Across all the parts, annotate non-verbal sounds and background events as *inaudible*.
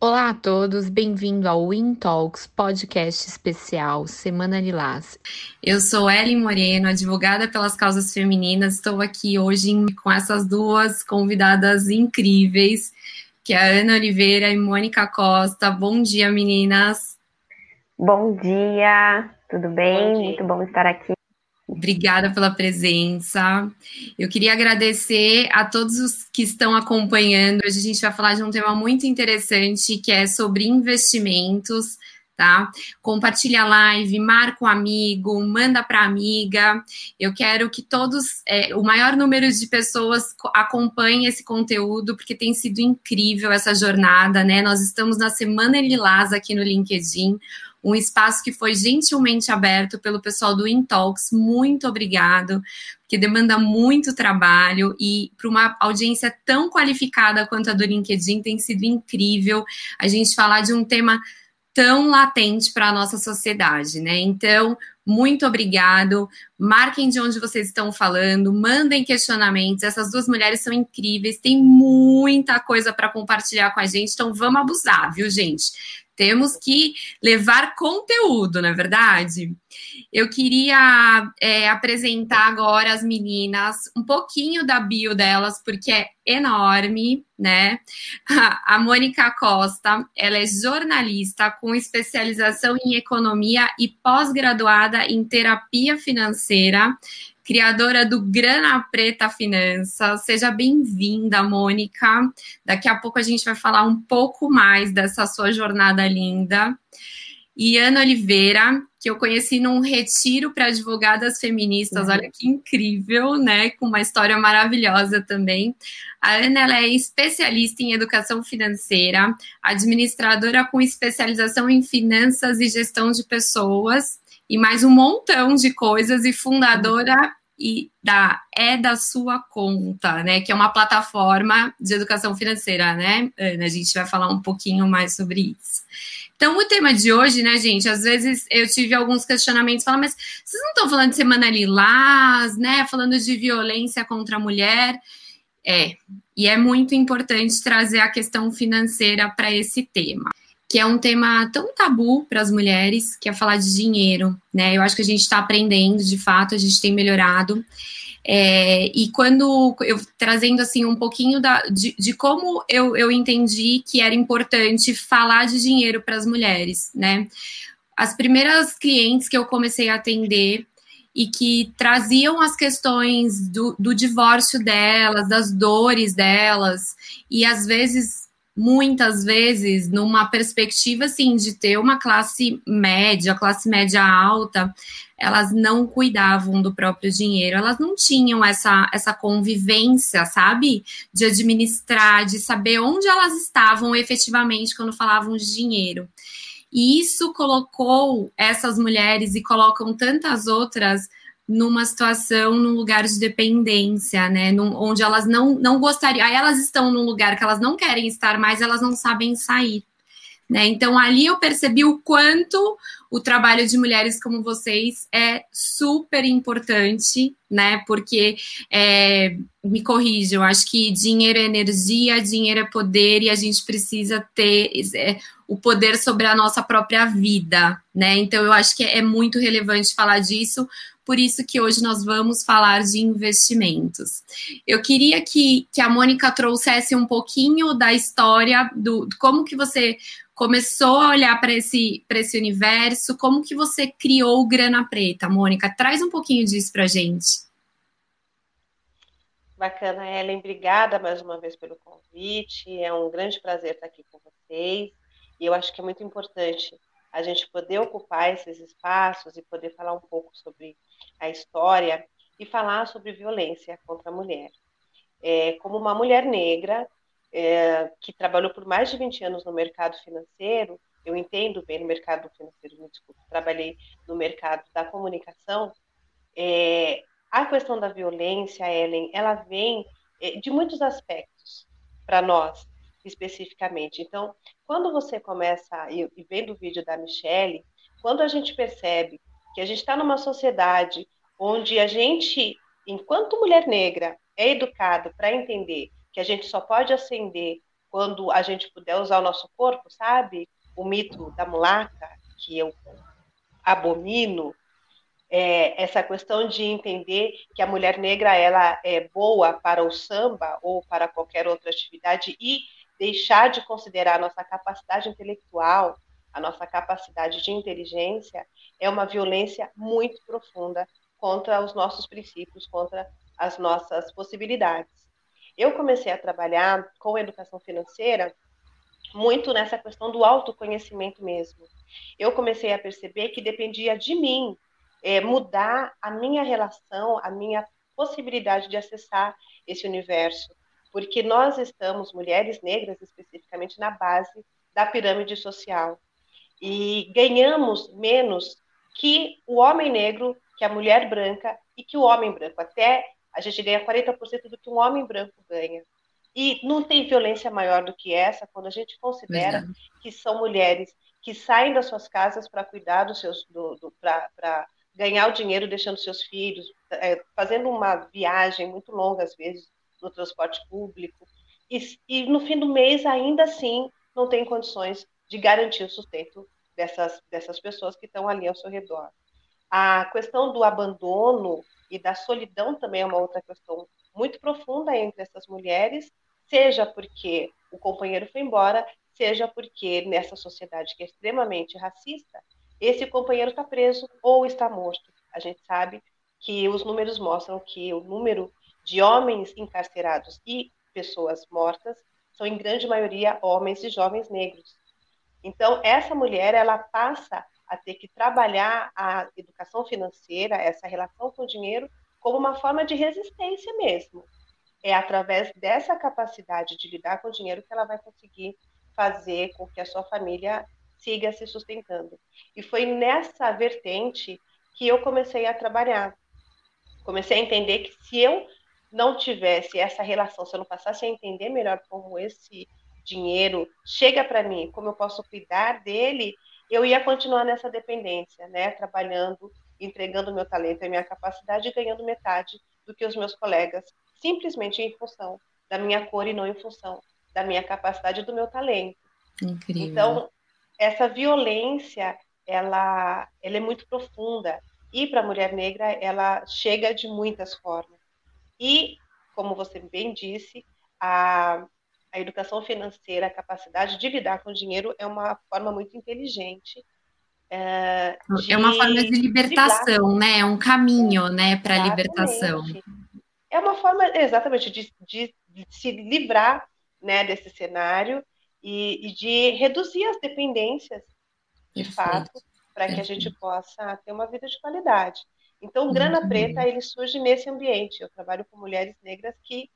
Olá a todos, bem-vindo ao Win Talks, podcast especial Semana Lilás. Eu sou Ellen Moreno, advogada pelas causas femininas. Estou aqui hoje com essas duas convidadas incríveis, que é a Ana Oliveira e Mônica Costa. Bom dia, meninas. Bom dia, tudo bem? Bom Muito bom estar aqui. Obrigada pela presença. Eu queria agradecer a todos os que estão acompanhando. Hoje a gente vai falar de um tema muito interessante que é sobre investimentos, tá? Compartilha a live, marca um amigo, manda para amiga. Eu quero que todos, é, o maior número de pessoas acompanhem esse conteúdo, porque tem sido incrível essa jornada, né? Nós estamos na Semana Lilás aqui no LinkedIn um espaço que foi gentilmente aberto pelo pessoal do Intalks. Muito obrigado, porque demanda muito trabalho e para uma audiência tão qualificada quanto a do LinkedIn tem sido incrível a gente falar de um tema tão latente para a nossa sociedade, né? Então, muito obrigado. Marquem de onde vocês estão falando, mandem questionamentos. Essas duas mulheres são incríveis, tem muita coisa para compartilhar com a gente, então vamos abusar, viu, gente? Temos que levar conteúdo, não é verdade? Eu queria é, apresentar agora as meninas, um pouquinho da bio delas, porque é enorme, né? A Mônica Costa, ela é jornalista com especialização em economia e pós-graduada em terapia financeira criadora do Grana Preta Finanças. Seja bem-vinda, Mônica. Daqui a pouco a gente vai falar um pouco mais dessa sua jornada linda. E Ana Oliveira, que eu conheci num retiro para advogadas feministas, uhum. olha que incrível, né? Com uma história maravilhosa também. A Ana ela é especialista em educação financeira, administradora com especialização em finanças e gestão de pessoas e mais um montão de coisas e fundadora e da é da sua conta, né? Que é uma plataforma de educação financeira, né? Ana, a gente vai falar um pouquinho mais sobre isso. Então, o tema de hoje, né, gente? Às vezes eu tive alguns questionamentos, falando, mas vocês não estão falando de semana lilás, né? Falando de violência contra a mulher. É, e é muito importante trazer a questão financeira para esse tema que é um tema tão tabu para as mulheres, que é falar de dinheiro, né? Eu acho que a gente está aprendendo, de fato, a gente tem melhorado. É, e quando eu trazendo assim um pouquinho da, de, de como eu, eu entendi que era importante falar de dinheiro para as mulheres, né? As primeiras clientes que eu comecei a atender e que traziam as questões do, do divórcio delas, das dores delas, e às vezes muitas vezes numa perspectiva assim de ter uma classe média, classe média alta, elas não cuidavam do próprio dinheiro, elas não tinham essa, essa convivência, sabe? De administrar, de saber onde elas estavam efetivamente quando falavam de dinheiro. E isso colocou essas mulheres e colocam tantas outras numa situação, num lugar de dependência, né? Num, onde elas não, não gostariam. Aí elas estão num lugar que elas não querem estar mais, elas não sabem sair. Né? Então ali eu percebi o quanto o trabalho de mulheres como vocês é super importante, né? Porque é, me corrijam, acho que dinheiro é energia, dinheiro é poder e a gente precisa ter é, o poder sobre a nossa própria vida, né? Então eu acho que é muito relevante falar disso, por isso que hoje nós vamos falar de investimentos. Eu queria que, que a Mônica trouxesse um pouquinho da história do como que você começou a olhar para esse, esse universo, como que você criou o Grana Preta, Mônica? Traz um pouquinho disso para a gente. Bacana, Ellen. Obrigada mais uma vez pelo convite. É um grande prazer estar aqui com vocês. E eu acho que é muito importante a gente poder ocupar esses espaços e poder falar um pouco sobre a história e falar sobre violência contra a mulher. É, como uma mulher negra é, que trabalhou por mais de 20 anos no mercado financeiro, eu entendo bem no mercado financeiro, me desculpe, trabalhei no mercado da comunicação, é, a questão da violência, Ellen, ela vem é, de muitos aspectos para nós, especificamente. Então, quando você começa, e vendo o vídeo da Michelle, quando a gente percebe que a gente está numa sociedade onde a gente, enquanto mulher negra, é educado para entender que a gente só pode ascender quando a gente puder usar o nosso corpo, sabe? O mito da mulaca, que eu abomino, é, essa questão de entender que a mulher negra ela é boa para o samba ou para qualquer outra atividade e deixar de considerar a nossa capacidade intelectual, a nossa capacidade de inteligência, é uma violência muito profunda contra os nossos princípios, contra as nossas possibilidades. Eu comecei a trabalhar com a educação financeira muito nessa questão do autoconhecimento mesmo. Eu comecei a perceber que dependia de mim é, mudar a minha relação, a minha possibilidade de acessar esse universo, porque nós estamos, mulheres negras especificamente, na base da pirâmide social e ganhamos menos que o homem negro, que a mulher branca e que o homem branco. Até a gente ganha 40% do que um homem branco ganha. E não tem violência maior do que essa quando a gente considera Verdade. que são mulheres que saem das suas casas para cuidar dos seus, do, do para ganhar o dinheiro deixando seus filhos, é, fazendo uma viagem muito longa às vezes no transporte público e, e no fim do mês ainda assim não tem condições de garantir o sustento dessas, dessas pessoas que estão ali ao seu redor. A questão do abandono e da solidão também é uma outra questão muito profunda entre essas mulheres, seja porque o companheiro foi embora, seja porque nessa sociedade que é extremamente racista, esse companheiro está preso ou está morto. A gente sabe que os números mostram que o número de homens encarcerados e pessoas mortas são em grande maioria homens e jovens negros. Então, essa mulher, ela passa a ter que trabalhar a educação financeira, essa relação com o dinheiro, como uma forma de resistência mesmo. É através dessa capacidade de lidar com o dinheiro que ela vai conseguir fazer com que a sua família siga se sustentando. E foi nessa vertente que eu comecei a trabalhar. Comecei a entender que se eu não tivesse essa relação, se eu não passasse a entender melhor como esse dinheiro chega para mim, como eu posso cuidar dele, eu ia continuar nessa dependência, né? Trabalhando, entregando meu talento e minha capacidade e ganhando metade do que os meus colegas, simplesmente em função da minha cor e não em função da minha capacidade e do meu talento. Incrível. Então, essa violência, ela, ela é muito profunda. E para a mulher negra, ela chega de muitas formas. E, como você bem disse, a, a educação financeira, a capacidade de lidar com o dinheiro é uma forma muito inteligente. É, de, é uma forma de libertação, né? É um caminho, né, para a libertação. É uma forma, exatamente, de, de, de, se livrar, né, desse cenário e, e de reduzir as dependências, de Perfeito. fato, para que a gente possa ter uma vida de qualidade. Então, o Grana Preta ele surge nesse ambiente. Eu trabalho com mulheres negras que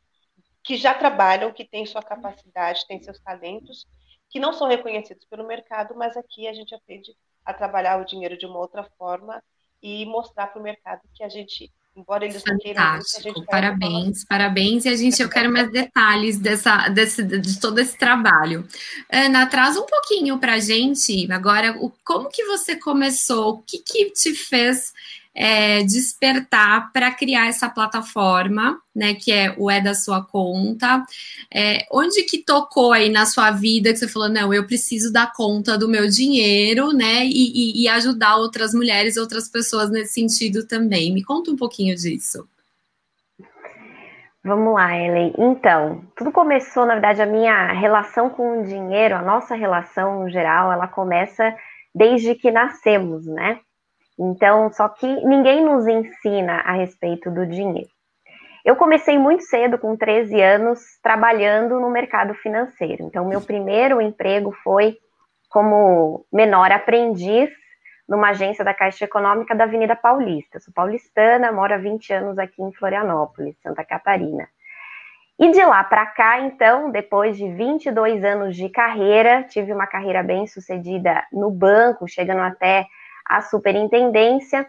que já trabalham, que têm sua capacidade, têm seus talentos, que não são reconhecidos pelo mercado, mas aqui a gente aprende a trabalhar o dinheiro de uma outra forma e mostrar para o mercado que a gente, embora eles não queiram a gente parabéns, parabéns, e a gente, eu quero mais detalhes dessa, desse, de todo esse trabalho. Ana, traz um pouquinho para a gente, agora, o, como que você começou, o que que te fez é, despertar para criar essa plataforma, né, que é o É da Sua Conta. É, onde que tocou aí na sua vida que você falou, não, eu preciso dar conta do meu dinheiro, né, e, e, e ajudar outras mulheres, outras pessoas nesse sentido também. Me conta um pouquinho disso. Vamos lá, Ellen. Então, tudo começou, na verdade, a minha relação com o dinheiro, a nossa relação no geral, ela começa desde que nascemos, né? Então, só que ninguém nos ensina a respeito do dinheiro. Eu comecei muito cedo, com 13 anos, trabalhando no mercado financeiro. Então, meu primeiro emprego foi como menor aprendiz numa agência da Caixa Econômica da Avenida Paulista. Sou paulistana, moro há 20 anos aqui em Florianópolis, Santa Catarina. E de lá para cá, então, depois de 22 anos de carreira, tive uma carreira bem sucedida no banco, chegando até a superintendência.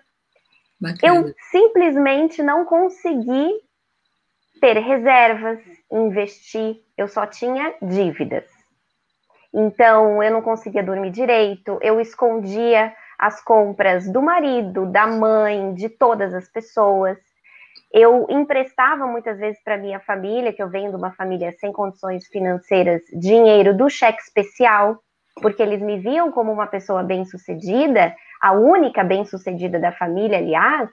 Bacana. Eu simplesmente não consegui ter reservas, investir, eu só tinha dívidas. Então, eu não conseguia dormir direito, eu escondia as compras do marido, da mãe, de todas as pessoas. Eu emprestava muitas vezes para minha família, que eu venho de uma família sem condições financeiras, dinheiro do cheque especial, porque eles me viam como uma pessoa bem-sucedida, a única bem-sucedida da família, aliás.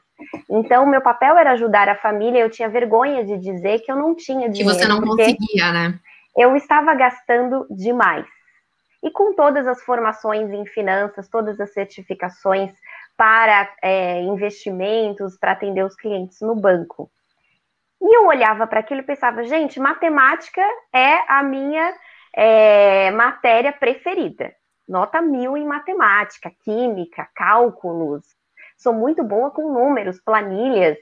Então, meu papel era ajudar a família. Eu tinha vergonha de dizer que eu não tinha dinheiro. Que você não conseguia, né? Eu estava gastando demais. E com todas as formações em finanças, todas as certificações para é, investimentos, para atender os clientes no banco. E eu olhava para aquilo e pensava, gente, matemática é a minha é, matéria preferida. Nota mil em matemática, química, cálculos. Sou muito boa com números, planilhas,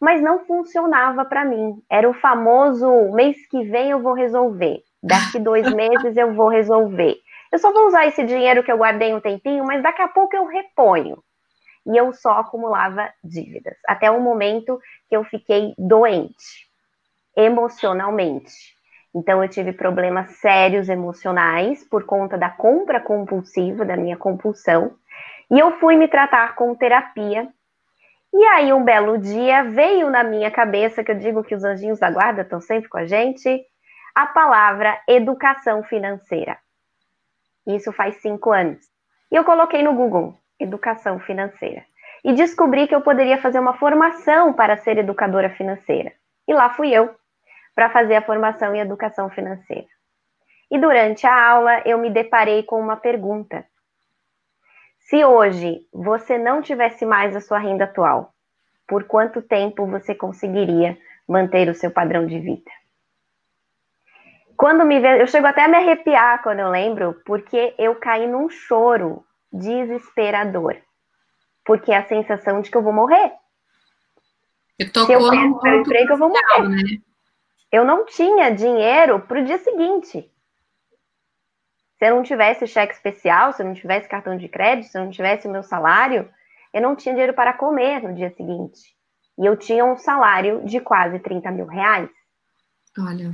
mas não funcionava para mim. Era o famoso mês que vem eu vou resolver, daqui dois *laughs* meses eu vou resolver. Eu só vou usar esse dinheiro que eu guardei um tempinho, mas daqui a pouco eu reponho e eu só acumulava dívidas, até o momento que eu fiquei doente emocionalmente. Então eu tive problemas sérios emocionais por conta da compra compulsiva, da minha compulsão, e eu fui me tratar com terapia. E aí um belo dia veio na minha cabeça, que eu digo que os anjinhos da guarda estão sempre com a gente, a palavra educação financeira. Isso faz cinco anos. E eu coloquei no Google educação financeira. E descobri que eu poderia fazer uma formação para ser educadora financeira. E lá fui eu, para fazer a formação em educação financeira. E durante a aula eu me deparei com uma pergunta. Se hoje você não tivesse mais a sua renda atual, por quanto tempo você conseguiria manter o seu padrão de vida? Quando me vê, eu chego até a me arrepiar quando eu lembro, porque eu caí num choro desesperador. Porque é a sensação de que eu vou morrer. Eu tô Se eu perco meu emprego, eu vou morrer. Né? Eu não tinha dinheiro para o dia seguinte. Se eu não tivesse cheque especial, se eu não tivesse cartão de crédito, se eu não tivesse meu salário, eu não tinha dinheiro para comer no dia seguinte. E eu tinha um salário de quase 30 mil reais. Olha.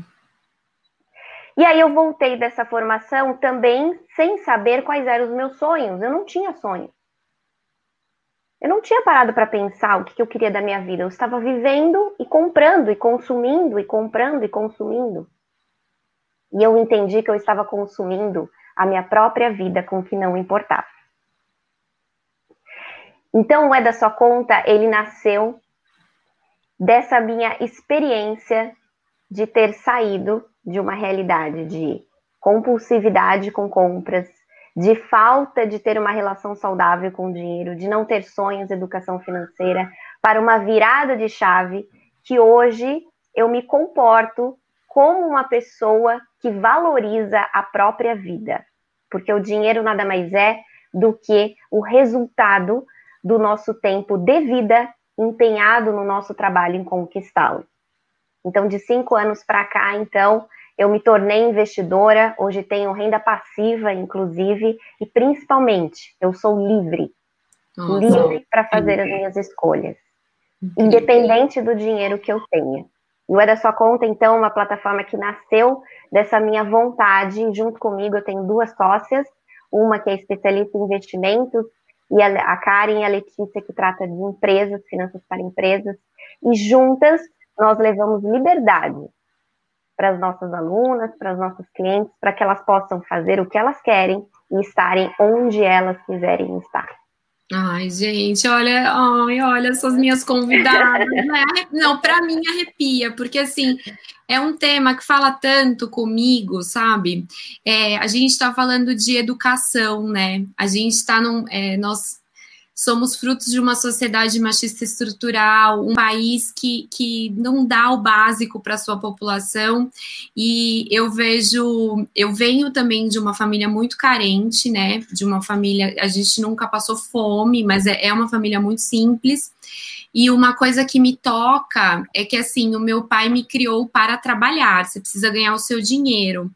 E aí eu voltei dessa formação também sem saber quais eram os meus sonhos. Eu não tinha sonhos. Eu não tinha parado para pensar o que eu queria da minha vida. Eu estava vivendo e comprando e consumindo e comprando e consumindo. E eu entendi que eu estava consumindo a minha própria vida com o que não importava. Então, o É da Sua Conta, ele nasceu dessa minha experiência de ter saído de uma realidade de compulsividade com compras, de falta de ter uma relação saudável com o dinheiro, de não ter sonhos, educação financeira, para uma virada de chave que hoje eu me comporto como uma pessoa que valoriza a própria vida, porque o dinheiro nada mais é do que o resultado do nosso tempo de vida empenhado no nosso trabalho em conquistá-lo. Então, de cinco anos para cá, então, eu me tornei investidora, hoje tenho renda passiva, inclusive, e principalmente, eu sou livre. Nossa. Livre para fazer as minhas escolhas, independente do dinheiro que eu tenha. E o É da Sua Conta, então, é uma plataforma que nasceu dessa minha vontade. Junto comigo, eu tenho duas sócias, uma que é especialista em investimentos, e a Karen e a Letícia, que trata de empresas, finanças para empresas. E juntas, nós levamos liberdade para as nossas alunas, para as nossas clientes, para que elas possam fazer o que elas querem e estarem onde elas quiserem estar. Ai, gente, olha, ai, olha essas minhas convidadas, né? Não, para mim arrepia, porque assim, é um tema que fala tanto comigo, sabe? É, a gente está falando de educação, né? A gente está num. É, nós somos frutos de uma sociedade machista estrutural, um país que, que não dá o básico para sua população. E eu vejo, eu venho também de uma família muito carente, né? De uma família, a gente nunca passou fome, mas é, é uma família muito simples. E uma coisa que me toca é que assim, o meu pai me criou para trabalhar, você precisa ganhar o seu dinheiro.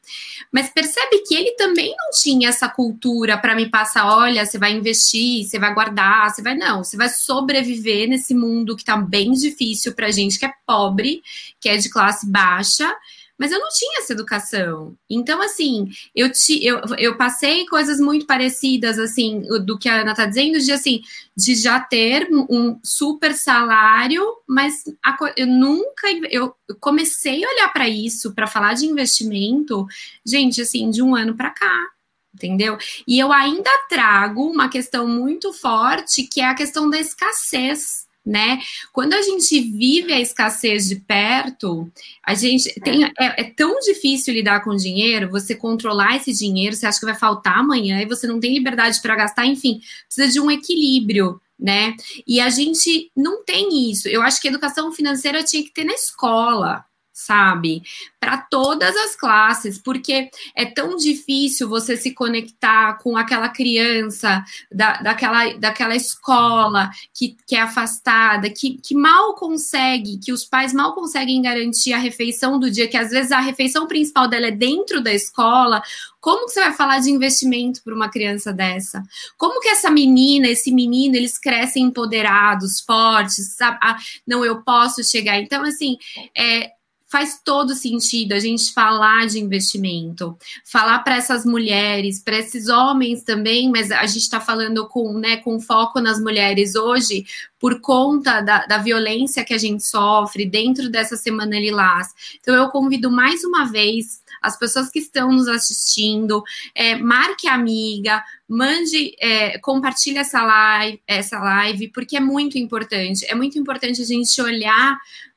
Mas percebe que ele também não tinha essa cultura para me passar, olha, você vai investir, você vai guardar, você vai não, você vai sobreviver nesse mundo que está bem difícil para gente que é pobre, que é de classe baixa, mas eu não tinha essa educação. Então, assim, eu, te, eu, eu passei coisas muito parecidas, assim, do que a Ana está dizendo, de assim, de já ter um super salário, mas a, eu nunca eu comecei a olhar para isso, para falar de investimento, gente, assim, de um ano para cá entendeu? E eu ainda trago uma questão muito forte, que é a questão da escassez né? Quando a gente vive a escassez de perto, a gente tem é, é, tão difícil lidar com dinheiro, você controlar esse dinheiro, você acha que vai faltar amanhã e você não tem liberdade para gastar, enfim, precisa de um equilíbrio, né? E a gente não tem isso. Eu acho que educação financeira tinha que ter na escola, sabe? Para todas as classes, porque é tão difícil você se conectar com aquela criança da, daquela, daquela escola que, que é afastada, que, que mal consegue, que os pais mal conseguem garantir a refeição do dia, que às vezes a refeição principal dela é dentro da escola. Como que você vai falar de investimento para uma criança dessa? Como que essa menina, esse menino, eles crescem empoderados, fortes, sabe? Ah, não, eu posso chegar. Então, assim, é, faz todo sentido a gente falar de investimento, falar para essas mulheres, para esses homens também, mas a gente está falando com, né, com foco nas mulheres hoje, por conta da, da violência que a gente sofre dentro dessa Semana Lilás. Então, eu convido mais uma vez as pessoas que estão nos assistindo, é, marque amiga, mande, é, compartilhe essa live, essa live, porque é muito importante. É muito importante a gente olhar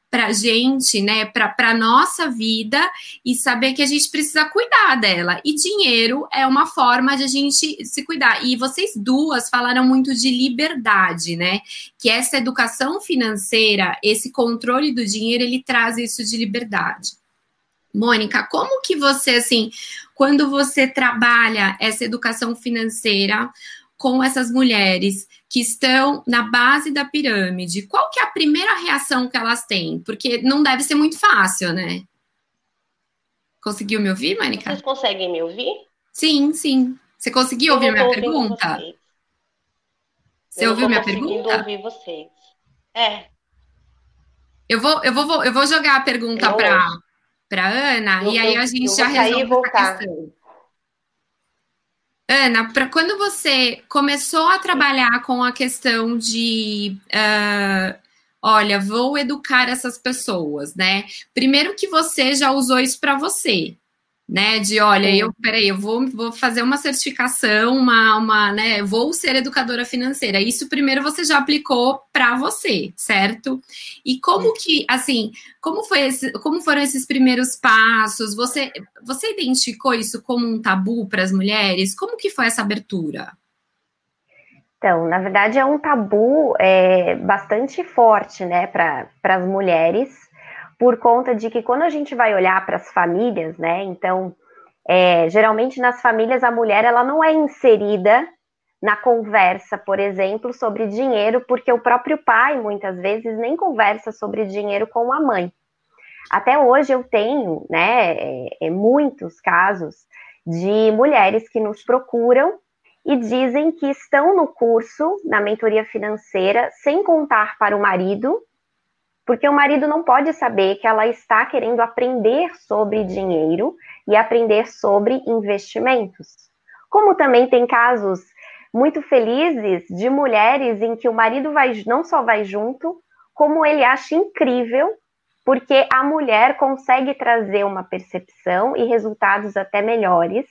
para gente, né, para nossa vida e saber que a gente precisa cuidar dela. E dinheiro é uma forma de a gente se cuidar. E vocês duas falaram muito de liberdade, né? Que essa educação financeira, esse controle do dinheiro, ele traz isso de liberdade. Mônica, como que você, assim, quando você trabalha essa educação financeira, com essas mulheres que estão na base da pirâmide, qual que é a primeira reação que elas têm? Porque não deve ser muito fácil, né? Conseguiu me ouvir, Mônica? Vocês conseguem me ouvir? Sim, sim. Você conseguiu ouvir minha pergunta? Vocês. Você eu ouviu minha pergunta? ouvir vocês. É. Eu vou, eu vou, eu vou jogar a pergunta para para Ana eu, e aí a gente já resolve essa questão. Ana, para quando você começou a trabalhar com a questão de, uh, olha, vou educar essas pessoas, né? Primeiro que você já usou isso para você, né? De olha, eu peraí, eu vou, vou fazer uma certificação, uma, uma, né? Vou ser educadora financeira. Isso primeiro você já aplicou para você, certo? E como que, assim, como foi esse, como foram esses primeiros passos? Você, você identificou isso como um tabu para as mulheres? Como que foi essa abertura? Então, na verdade, é um tabu é, bastante forte, né, para as mulheres por conta de que quando a gente vai olhar para as famílias, né? Então, é, geralmente nas famílias a mulher ela não é inserida na conversa, por exemplo, sobre dinheiro, porque o próprio pai muitas vezes nem conversa sobre dinheiro com a mãe. Até hoje eu tenho, né, é, é, muitos casos de mulheres que nos procuram e dizem que estão no curso, na mentoria financeira, sem contar para o marido porque o marido não pode saber que ela está querendo aprender sobre dinheiro e aprender sobre investimentos. Como também tem casos muito felizes de mulheres em que o marido vai, não só vai junto, como ele acha incrível, porque a mulher consegue trazer uma percepção e resultados até melhores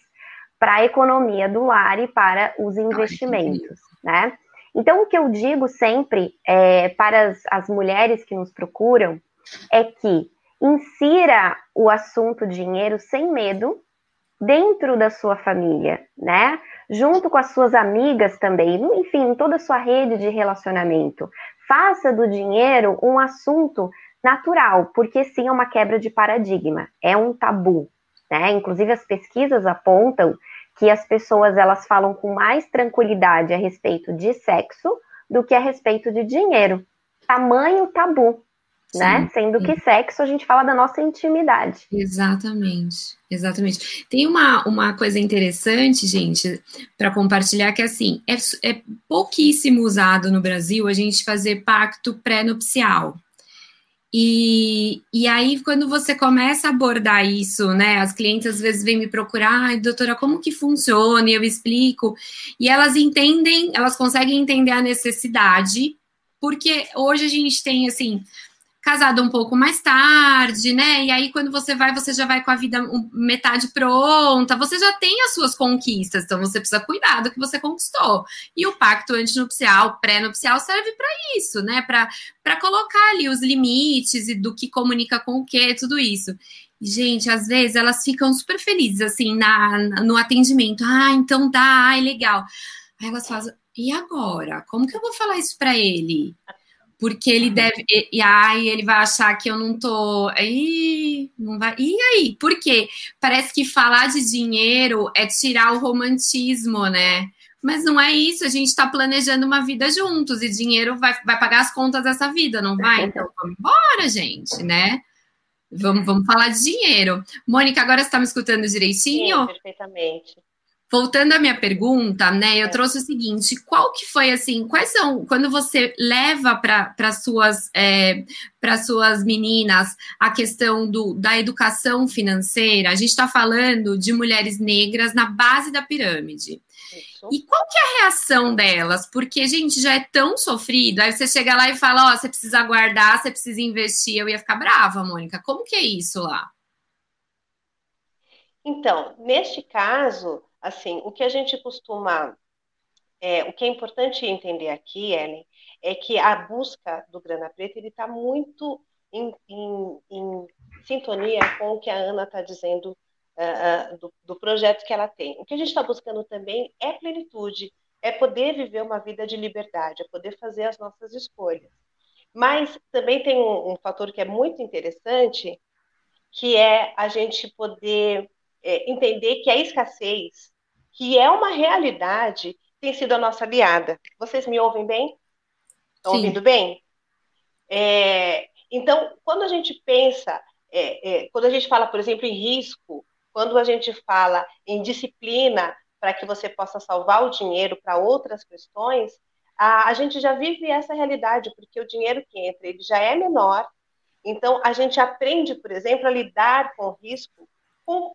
para a economia do lar e para os investimentos, né? Então, o que eu digo sempre é, para as, as mulheres que nos procuram é que insira o assunto dinheiro sem medo dentro da sua família, né? Junto com as suas amigas também, enfim, toda a sua rede de relacionamento. Faça do dinheiro um assunto natural, porque sim é uma quebra de paradigma, é um tabu, né? Inclusive as pesquisas apontam que as pessoas elas falam com mais tranquilidade a respeito de sexo do que a respeito de dinheiro. Tamanho tabu, Sim, né? Sendo que sexo a gente fala da nossa intimidade. Exatamente, exatamente. Tem uma, uma coisa interessante, gente, para compartilhar que assim é, é pouquíssimo usado no Brasil a gente fazer pacto pré-nupcial. E, e aí, quando você começa a abordar isso, né? As clientes às vezes vêm me procurar, ai, doutora, como que funciona? E eu explico. E elas entendem, elas conseguem entender a necessidade, porque hoje a gente tem assim casado um pouco mais tarde, né? E aí, quando você vai, você já vai com a vida metade pronta, você já tem as suas conquistas, então você precisa cuidar do que você conquistou. E o pacto antinupcial, pré-nupcial, serve para isso, né? Para colocar ali os limites e do que comunica com o que, tudo isso. Gente, às vezes elas ficam super felizes, assim, na, no atendimento. Ah, então tá, ai, legal. Aí elas fazem, e agora? Como que eu vou falar isso para ele? Porque ele deve. E, e aí ele vai achar que eu não tô. Ih, não vai. E aí? Por quê? Parece que falar de dinheiro é tirar o romantismo, né? Mas não é isso, a gente está planejando uma vida juntos e dinheiro vai, vai pagar as contas dessa vida, não vai? Então vamos embora, gente, né? Vamos, vamos falar de dinheiro. Mônica, agora você está me escutando direitinho? Sim, perfeitamente. Voltando à minha pergunta, né? Eu é. trouxe o seguinte: qual que foi assim? Quais são quando você leva para suas é, para suas meninas a questão do, da educação financeira? A gente está falando de mulheres negras na base da pirâmide. Isso. E qual que é a reação delas? Porque, gente, já é tão sofrido. Aí você chega lá e fala: Ó, oh, você precisa guardar, você precisa investir. Eu ia ficar brava, Mônica. Como que é isso lá? Então, neste caso, assim, o que a gente costuma, é, o que é importante entender aqui, Ellen, é que a busca do grana preta ele está muito em, em, em, sintonia com o que a Ana está dizendo uh, uh, do, do, projeto que ela tem. O que a gente está buscando também é plenitude, é poder viver uma vida de liberdade, é poder fazer as nossas escolhas. Mas também tem um, um fator que é muito interessante, que é a gente poder é, entender que a escassez, que é uma realidade, tem sido a nossa aliada. Vocês me ouvem bem? Estão ouvindo bem? É, então, quando a gente pensa, é, é, quando a gente fala, por exemplo, em risco, quando a gente fala em disciplina para que você possa salvar o dinheiro para outras questões, a, a gente já vive essa realidade, porque o dinheiro que entra ele já é menor. Então, a gente aprende, por exemplo, a lidar com o risco com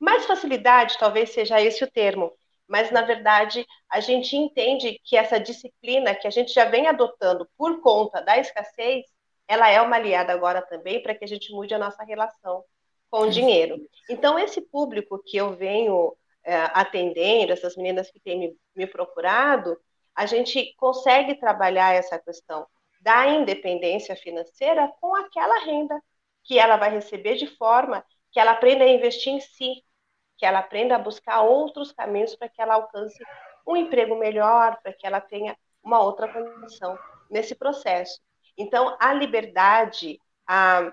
mais facilidade, talvez seja esse o termo, mas na verdade a gente entende que essa disciplina que a gente já vem adotando por conta da escassez, ela é uma aliada agora também para que a gente mude a nossa relação com o dinheiro. Então, esse público que eu venho é, atendendo, essas meninas que têm me, me procurado, a gente consegue trabalhar essa questão da independência financeira com aquela renda que ela vai receber de forma que ela aprenda a investir em si, que ela aprenda a buscar outros caminhos para que ela alcance um emprego melhor, para que ela tenha uma outra condição nesse processo. Então, a liberdade, a,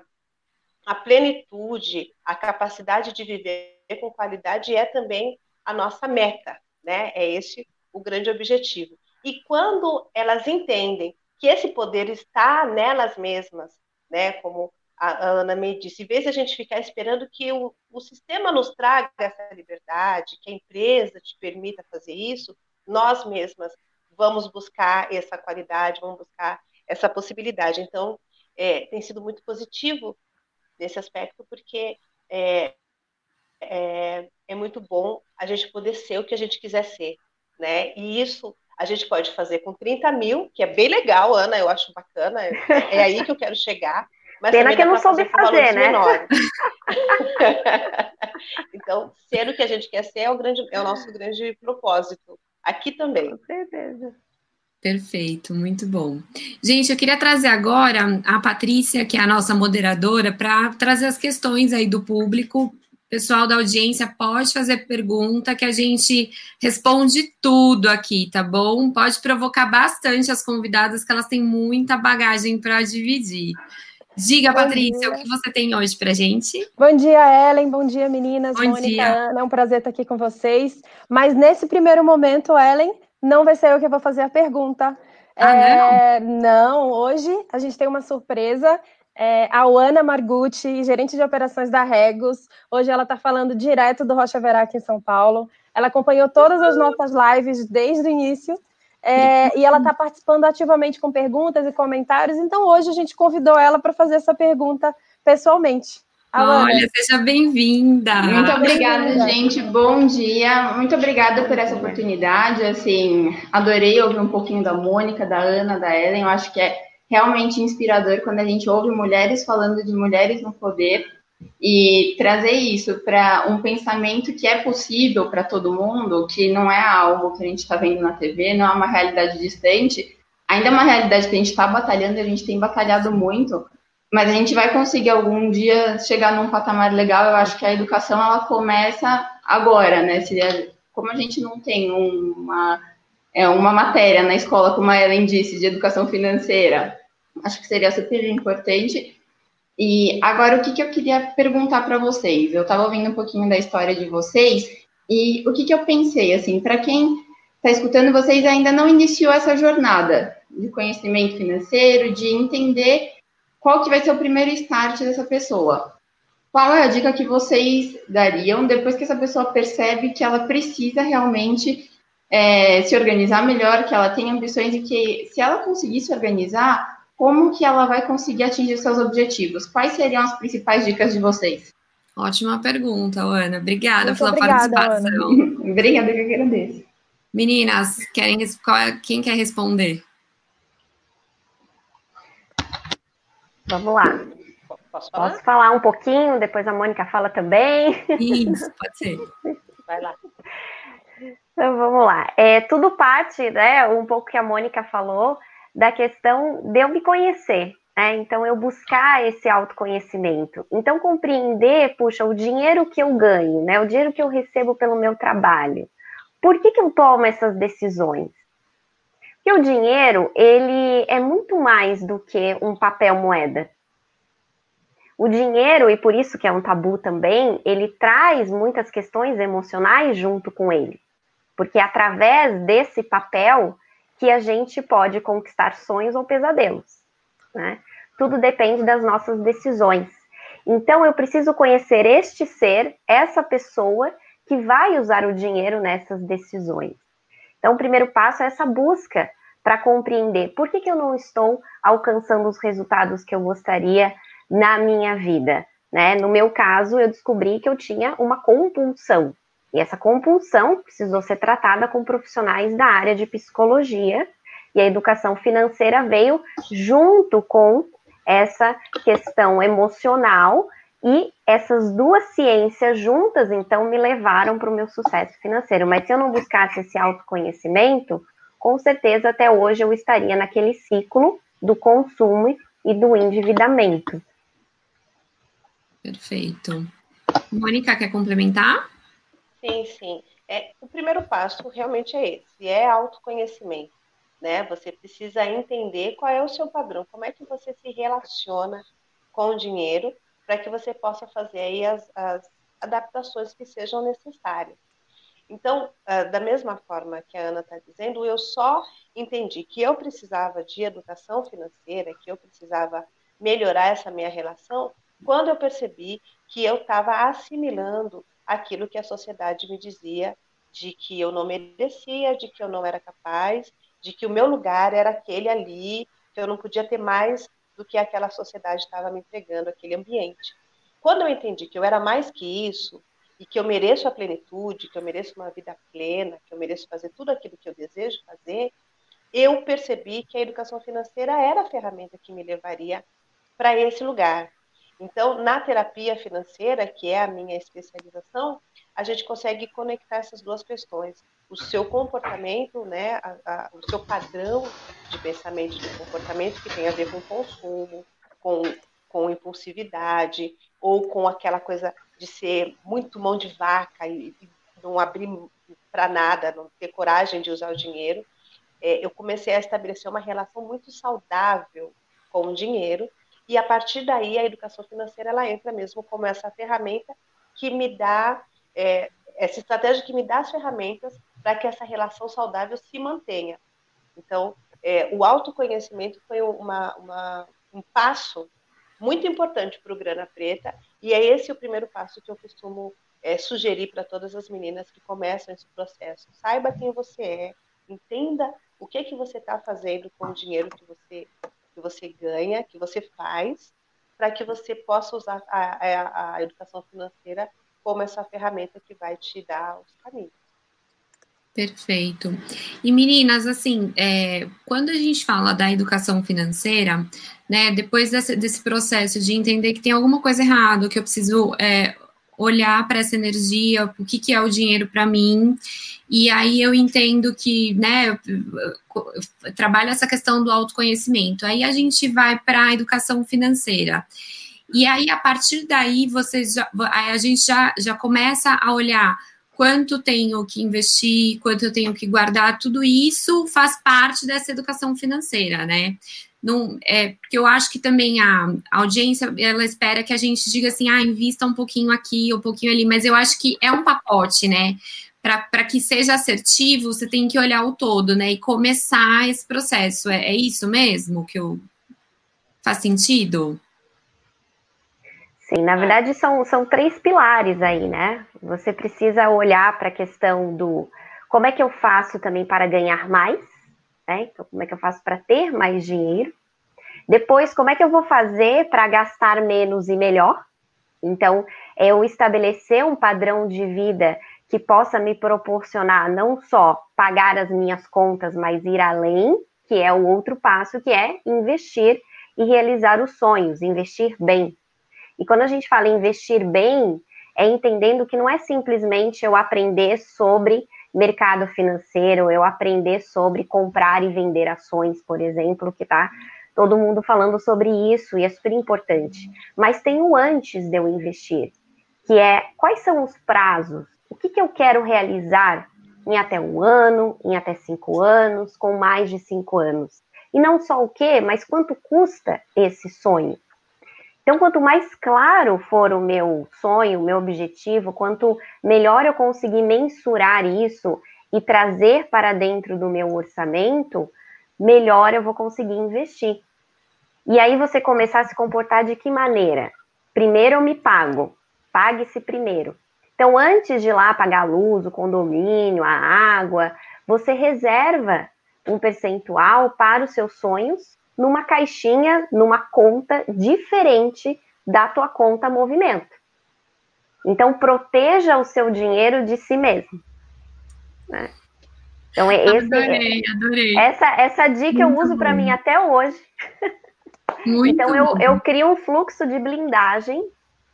a plenitude, a capacidade de viver com qualidade é também a nossa meta, né? É esse o grande objetivo. E quando elas entendem que esse poder está nelas mesmas, né? Como a Ana me disse, em vez de a gente ficar esperando que o, o sistema nos traga essa liberdade, que a empresa te permita fazer isso, nós mesmas vamos buscar essa qualidade, vamos buscar essa possibilidade. Então, é, tem sido muito positivo nesse aspecto, porque é, é, é, muito bom a gente poder ser o que a gente quiser ser, né? E isso a gente pode fazer com 30 mil, que é bem legal, Ana, eu acho bacana, é, é aí que eu quero chegar. Mas Pena que eu não soube fazer, né? *laughs* *laughs* então, ser o que a gente quer ser é o, grande, é o nosso grande propósito. Aqui também. Com certeza. Perfeito, muito bom. Gente, eu queria trazer agora a Patrícia, que é a nossa moderadora, para trazer as questões aí do público. Pessoal da audiência pode fazer pergunta que a gente responde tudo aqui, tá bom? Pode provocar bastante as convidadas, que elas têm muita bagagem para dividir. Diga, bom Patrícia, dia. o que você tem hoje para gente? Bom dia, Ellen. Bom dia, meninas. Bom Mônica, dia. Ana. É um prazer estar aqui com vocês. Mas nesse primeiro momento, Ellen, não vai ser eu que vou fazer a pergunta. Ah, é, não? não, hoje a gente tem uma surpresa. É, a Ana Margucci, gerente de operações da Regos. Hoje ela está falando direto do Rocha Verá aqui em São Paulo. Ela acompanhou todas as nossas lives desde o início É, e ela está participando ativamente com perguntas e comentários. Então, hoje a gente convidou ela para fazer essa pergunta pessoalmente. Olha, seja bem-vinda. Muito obrigada, gente. Bom dia. Muito obrigada por essa oportunidade. Assim, adorei ouvir um pouquinho da Mônica, da Ana, da Ellen. Eu acho que é realmente inspirador quando a gente ouve mulheres falando de mulheres no poder e trazer isso para um pensamento que é possível para todo mundo, que não é algo que a gente está vendo na TV, não é uma realidade distante, ainda é uma realidade que a gente está batalhando, a gente tem batalhado muito, mas a gente vai conseguir algum dia chegar num patamar legal. Eu acho que a educação ela começa agora, né? Como a gente não tem uma, é, uma matéria na escola, como a Ellen disse, de educação financeira, acho que seria super importante. E agora, o que, que eu queria perguntar para vocês? Eu estava ouvindo um pouquinho da história de vocês e o que, que eu pensei, assim, para quem está escutando vocês ainda não iniciou essa jornada de conhecimento financeiro, de entender qual que vai ser o primeiro start dessa pessoa. Qual é a dica que vocês dariam depois que essa pessoa percebe que ela precisa realmente é, se organizar melhor, que ela tem ambições e que se ela conseguir se organizar, como que ela vai conseguir atingir seus objetivos? Quais seriam as principais dicas de vocês? Ótima pergunta, Ana. Obrigada Muito pela obrigada, participação. *laughs* obrigada, que agradeço. Meninas, querem, é, quem quer responder? Vamos lá. Posso falar? Posso falar um pouquinho, depois a Mônica fala também. Isso, *laughs* pode ser. Vai lá. Então vamos lá. É, tudo parte, né? Um pouco que a Mônica falou da questão de eu me conhecer, né? Então, eu buscar esse autoconhecimento. Então, compreender, puxa, o dinheiro que eu ganho, né? O dinheiro que eu recebo pelo meu trabalho. Por que, que eu tomo essas decisões? Porque o dinheiro, ele é muito mais do que um papel moeda. O dinheiro, e por isso que é um tabu também, ele traz muitas questões emocionais junto com ele. Porque através desse papel, que a gente pode conquistar sonhos ou pesadelos. Né? Tudo depende das nossas decisões. Então, eu preciso conhecer este ser, essa pessoa que vai usar o dinheiro nessas decisões. Então, o primeiro passo é essa busca para compreender por que, que eu não estou alcançando os resultados que eu gostaria na minha vida. Né? No meu caso, eu descobri que eu tinha uma compulsão e essa compulsão precisou ser tratada com profissionais da área de psicologia, e a educação financeira veio junto com essa questão emocional, e essas duas ciências juntas, então, me levaram para o meu sucesso financeiro. Mas se eu não buscasse esse autoconhecimento, com certeza até hoje eu estaria naquele ciclo do consumo e do endividamento. Perfeito. Mônica, quer complementar? Sim, sim. É, o primeiro passo realmente é esse, é autoconhecimento. Né? Você precisa entender qual é o seu padrão, como é que você se relaciona com o dinheiro, para que você possa fazer aí as, as adaptações que sejam necessárias. Então, ah, da mesma forma que a Ana está dizendo, eu só entendi que eu precisava de educação financeira, que eu precisava melhorar essa minha relação, quando eu percebi que eu estava assimilando aquilo que a sociedade me dizia de que eu não merecia, de que eu não era capaz, de que o meu lugar era aquele ali, que eu não podia ter mais do que aquela sociedade estava me entregando, aquele ambiente. Quando eu entendi que eu era mais que isso, e que eu mereço a plenitude, que eu mereço uma vida plena, que eu mereço fazer tudo aquilo que eu desejo fazer, eu percebi que a educação financeira era a ferramenta que me levaria para esse lugar. Então, na terapia financeira, que é a minha especialização, a gente consegue conectar essas duas questões. O seu comportamento, né, a, a, o seu padrão de pensamento e de comportamento que tem a ver com consumo, com, com impulsividade, ou com aquela coisa de ser muito mão de vaca e, e não abrir para nada, não ter coragem de usar o dinheiro. É, eu comecei a estabelecer uma relação muito saudável com o dinheiro e a partir daí a educação financeira ela entra mesmo como essa ferramenta que me dá é, essa estratégia que me dá as ferramentas para que essa relação saudável se mantenha. Então, é, o autoconhecimento foi uma, uma, um passo muito importante para o Grana Preta, e é esse o primeiro passo que eu costumo é, sugerir para todas as meninas que começam esse processo. Saiba quem você é, Entenda o que que você está fazendo com o dinheiro que você que você ganha, que você faz, para que você possa usar a, a, a educação financeira como essa ferramenta que vai te dar os caminhos. Perfeito. E meninas, assim, é, quando a gente fala da educação financeira, né, depois desse, desse, processo de entender que tem alguma coisa errada, que eu preciso é, olhar para essa energia, o que, que é o dinheiro para mim, e aí eu entendo que, né, trabalho essa questão do autoconhecimento. Aí a gente vai para a educação financeira. E aí, a partir daí, vocês já, a gente já, já começa a olhar quanto tenho que investir, quanto eu tenho que guardar, tudo isso faz parte dessa educação financeira, né? Não, é, porque eu acho que também a, audiência ela espera que a gente diga assim, ah, invista um pouquinho aqui, um pouquinho ali, mas eu acho que é um pacote, né? Para que seja assertivo, você tem que olhar o todo, né? E começar esse processo. É, é isso mesmo que eu faz sentido? Sim, na verdade são, são três pilares aí, né? Você precisa olhar para a questão do como é que eu faço também para ganhar mais, né? Então, como é que eu faço para ter mais dinheiro? Depois, como é que eu vou fazer para gastar menos e melhor? Então, eu estabelecer um padrão de vida que possa me proporcionar não só pagar as minhas contas, mas ir além, que é o outro passo, que é investir e realizar os sonhos, investir bem. E quando a gente fala investir bem, é entendendo que não é simplesmente eu aprender sobre mercado financeiro, eu aprender sobre comprar e vender ações, por exemplo, que tá todo mundo falando sobre isso e é super importante. Mas tem o antes de eu investir, que é quais são os prazos, o que, que eu quero realizar em até um ano, em até cinco anos, com mais de cinco anos. E não só o que, mas quanto custa esse sonho. Então, quanto mais claro for o meu sonho, o meu objetivo, quanto melhor eu conseguir mensurar isso e trazer para dentro do meu orçamento, melhor eu vou conseguir investir. E aí você começar a se comportar de que maneira? Primeiro eu me pago, pague-se primeiro. Então, antes de lá pagar a luz, o condomínio, a água, você reserva um percentual para os seus sonhos numa caixinha, numa conta diferente da tua conta movimento. Então, proteja o seu dinheiro de si mesmo. Né? Então, é esse, adorei, adorei. Essa, essa dica Muito eu uso para mim até hoje. Muito então, eu, eu crio um fluxo de blindagem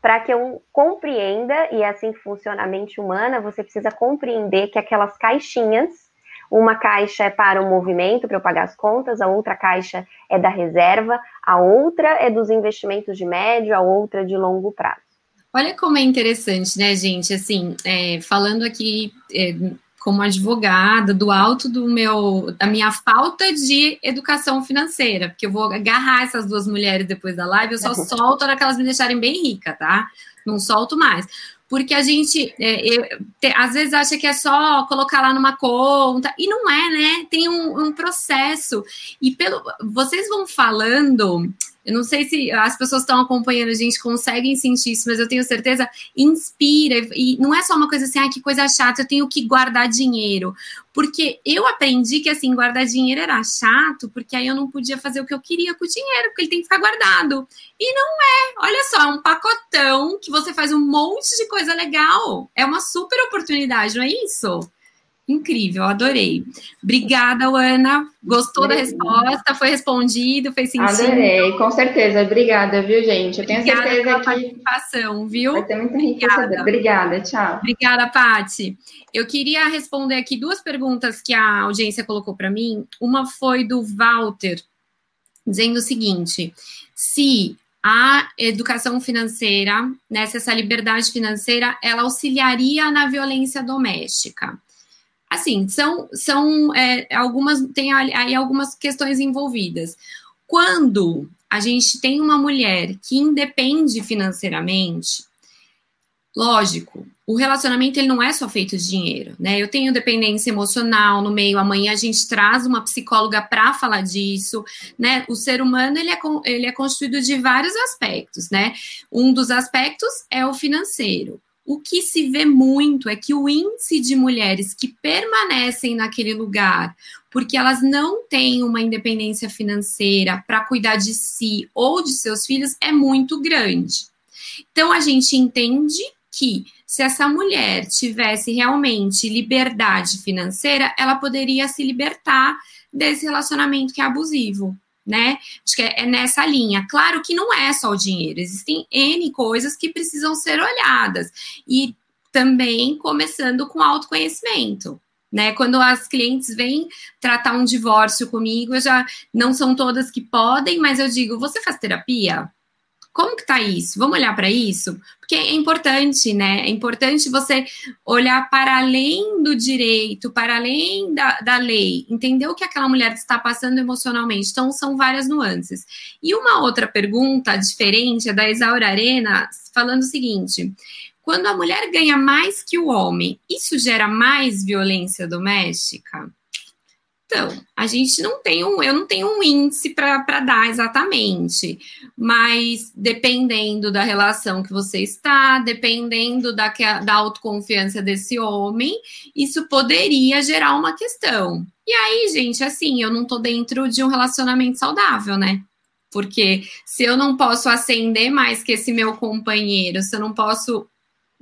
para que eu compreenda, e é assim que funciona a mente humana, você precisa compreender que aquelas caixinhas uma caixa é para o movimento, para eu pagar as contas, a outra caixa é da reserva, a outra é dos investimentos de médio, a outra de longo prazo. Olha como é interessante, né, gente? Assim, é, falando aqui é, como advogada, do alto do meu, da minha falta de educação financeira, porque eu vou agarrar essas duas mulheres depois da live, eu só *laughs* solto na que elas me deixarem bem rica, tá? Não solto mais porque a gente é, te, às vezes acha que é só colocar lá numa conta, e não é, né? Tem um, um processo. E pelo vocês vão falando, eu não sei se as pessoas estão acompanhando a gente conseguem sentir isso, mas eu tenho certeza, inspira. E não é só uma coisa assim, ah, que coisa chata, eu tenho que guardar dinheiro. Porque eu aprendi que, assim, guardar dinheiro era chato, porque aí eu não podia fazer o que eu queria com o dinheiro, porque ele tem que ficar guardado. E não é. Olha só, é um pacotão que você faz um monte de coisa legal. É uma super oportunidade, não é isso? Incrível, adorei. Obrigada, Ana. Gostou da resposta? Foi respondido? Fez sentido? Adorei, com certeza. Obrigada, viu, gente? Eu tenho Obrigada certeza pela que participação, viu? Vai ter muita enriquecedora. Obrigada, tchau. Obrigada, Pati. Eu queria responder aqui duas perguntas que a audiência colocou para mim. Uma foi do Walter, dizendo o seguinte: se a educação financeira, né, se essa liberdade financeira, ela auxiliaria na violência doméstica. Assim, são, são é, algumas, tem aí algumas questões envolvidas. Quando a gente tem uma mulher que independe financeiramente, lógico, o relacionamento ele não é só feito de dinheiro, né? Eu tenho dependência emocional no meio. Amanhã a gente traz uma psicóloga para falar disso, né? O ser humano ele é, ele é constituído de vários aspectos, né? Um dos aspectos é o financeiro. O que se vê muito é que o índice de mulheres que permanecem naquele lugar porque elas não têm uma independência financeira para cuidar de si ou de seus filhos é muito grande. Então a gente entende que se essa mulher tivesse realmente liberdade financeira, ela poderia se libertar desse relacionamento que é abusivo né? Acho que é, é, nessa linha. Claro que não é só o dinheiro, existem N coisas que precisam ser olhadas. E também começando com autoconhecimento. Né? Quando as clientes vêm tratar um divórcio comigo, já não são todas que podem, mas eu digo: você faz terapia? Como que tá isso? Vamos olhar para isso? Porque é importante, né? É importante você olhar para além do direito, para além da, da lei, entender o que aquela mulher está passando emocionalmente. Então, são várias nuances. E uma outra pergunta diferente é da Isaura Arena, falando o seguinte: quando a mulher ganha mais que o homem, isso gera mais violência doméstica? Então, a gente não tem um, eu não tenho um índice para dar exatamente, mas dependendo da relação que você está, dependendo da, da autoconfiança desse homem, isso poderia gerar uma questão. E aí, gente, assim, eu não tô dentro de um relacionamento saudável, né? Porque se eu não posso ascender mais que esse meu companheiro, se eu não posso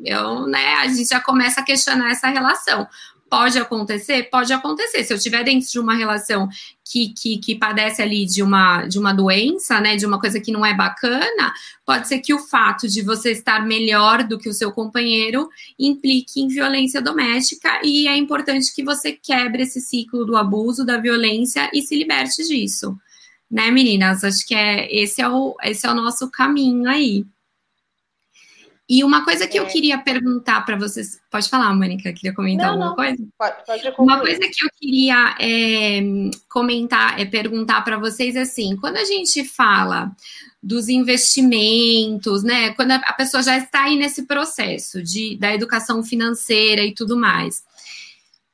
eu, né, a gente já começa a questionar essa relação. Pode acontecer? Pode acontecer. Se eu estiver dentro de uma relação que, que, que, padece ali de uma, de uma doença, né, de uma coisa que não é bacana, pode ser que o fato de você estar melhor do que o seu companheiro implique em violência doméstica e é importante que você quebre esse ciclo do abuso, da violência e se liberte disso. Né, meninas? Acho que é, esse, é o, esse é o nosso caminho aí. E uma coisa que é. eu queria perguntar para vocês, pode falar, Mônica, queria comentar não, alguma não. coisa? Pode, pode uma coisa que eu queria é, comentar, é perguntar para vocês assim, quando a gente fala dos investimentos, né? Quando a pessoa já está aí nesse processo de, da educação financeira e tudo mais,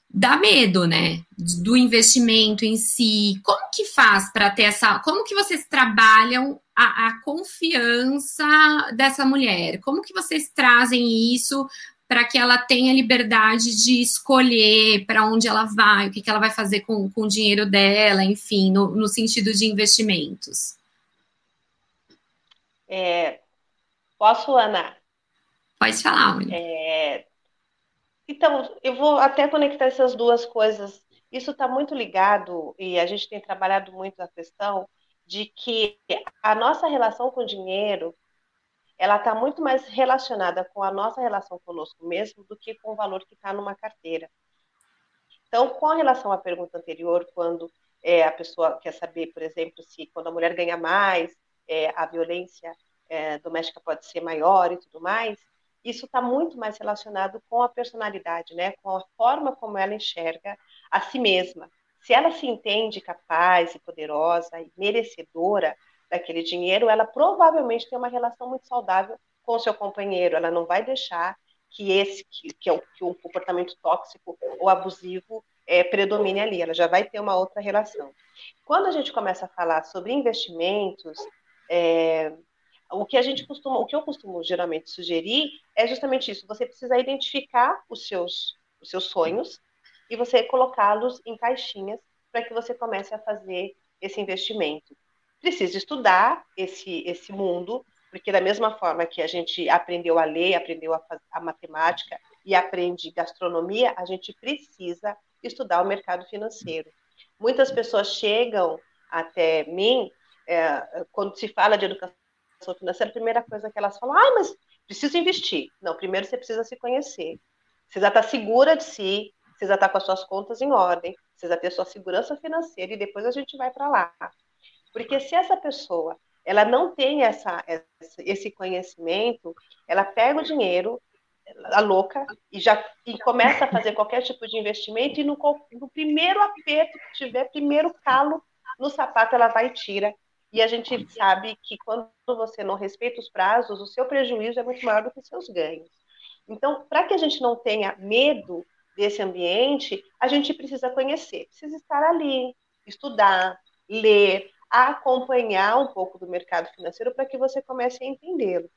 dá medo, né? Do investimento em si. Como que faz para ter essa. Como que vocês trabalham a, a confiança dessa mulher? Como que vocês trazem isso para que ela tenha liberdade de escolher para onde ela vai, o que, que ela vai fazer com, com o dinheiro dela, enfim, no, no sentido de investimentos? É, posso, Ana? Pode falar, é, Então, eu vou até conectar essas duas coisas. Isso está muito ligado, e a gente tem trabalhado muito a questão de que a nossa relação com o dinheiro ela está muito mais relacionada com a nossa relação conosco mesmo do que com o valor que está numa carteira. Então, com relação à pergunta anterior, quando é, a pessoa quer saber, por exemplo, se quando a mulher ganha mais, é, a violência é, doméstica pode ser maior e tudo mais, isso está muito mais relacionado com a personalidade, né? com a forma como ela enxerga a si mesma. Se ela se entende capaz e poderosa e merecedora daquele dinheiro, ela provavelmente tem uma relação muito saudável com o seu companheiro. Ela não vai deixar que esse que, que é o, que comportamento tóxico ou abusivo é, predomine ali. Ela já vai ter uma outra relação. Quando a gente começa a falar sobre investimentos, é, o que a gente costuma, o que eu costumo geralmente sugerir é justamente isso. Você precisa identificar os seus os seus sonhos e você colocá-los em caixinhas para que você comece a fazer esse investimento. Precisa estudar esse, esse mundo, porque da mesma forma que a gente aprendeu a ler, aprendeu a, a matemática e aprende gastronomia, a gente precisa estudar o mercado financeiro. Muitas pessoas chegam até mim, é, quando se fala de educação financeira, a primeira coisa que elas falam, ah, mas preciso investir. Não, primeiro você precisa se conhecer. Você já está segura de si, precisa estar com as suas contas em ordem, precisa ter sua segurança financeira e depois a gente vai para lá. Porque se essa pessoa ela não tem essa, esse conhecimento, ela pega o dinheiro, a louca, e já e começa a fazer qualquer tipo de investimento, e no, no primeiro aperto que tiver, primeiro calo no sapato, ela vai e tira. E a gente sabe que quando você não respeita os prazos, o seu prejuízo é muito maior do que os seus ganhos. Então, para que a gente não tenha medo desse ambiente, a gente precisa conhecer, precisa estar ali, estudar, ler, acompanhar um pouco do mercado financeiro para que você comece a entendê-lo.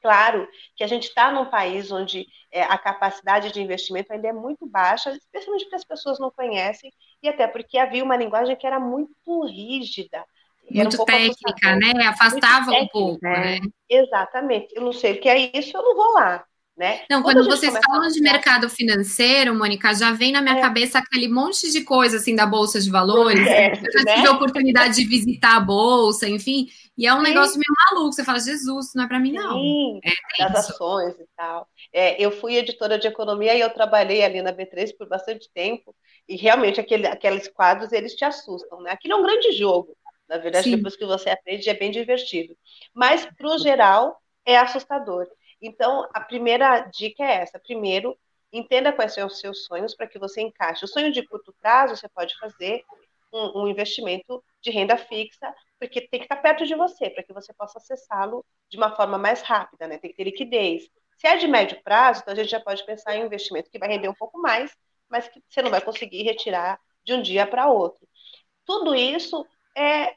claro que a gente está num país onde é, a capacidade de investimento ainda é muito baixa, especialmente porque as pessoas não conhecem, e até porque havia uma linguagem que era muito rígida. Muito um técnica, né? Afastava um pouco, né? Exatamente. Eu não sei o que é isso, eu não vou lá. Né? Não, quando, quando vocês falam de mercado financeiro, Mônica, já vem na minha é. cabeça aquele monte de coisa assim da bolsa de valores. É, eu já né? tive a oportunidade de visitar a bolsa, enfim, e é um Sim. negócio meio maluco. Você fala, Jesus, não é para mim não. Sim, é, das ações e tal. É, eu fui editora de economia e eu trabalhei ali na B3 por bastante tempo. E realmente aquele, aqueles quadros eles te assustam, né? Aquilo é um grande jogo. Na verdade, Sim. depois que você aprende, é bem divertido. Mas, para o geral, é assustador. Então, a primeira dica é essa. Primeiro, entenda quais são os seus sonhos para que você encaixe. O sonho de curto prazo, você pode fazer um, um investimento de renda fixa, porque tem que estar perto de você, para que você possa acessá-lo de uma forma mais rápida, né? Tem que ter liquidez. Se é de médio prazo, então a gente já pode pensar em um investimento que vai render um pouco mais, mas que você não vai conseguir retirar de um dia para outro. Tudo isso é,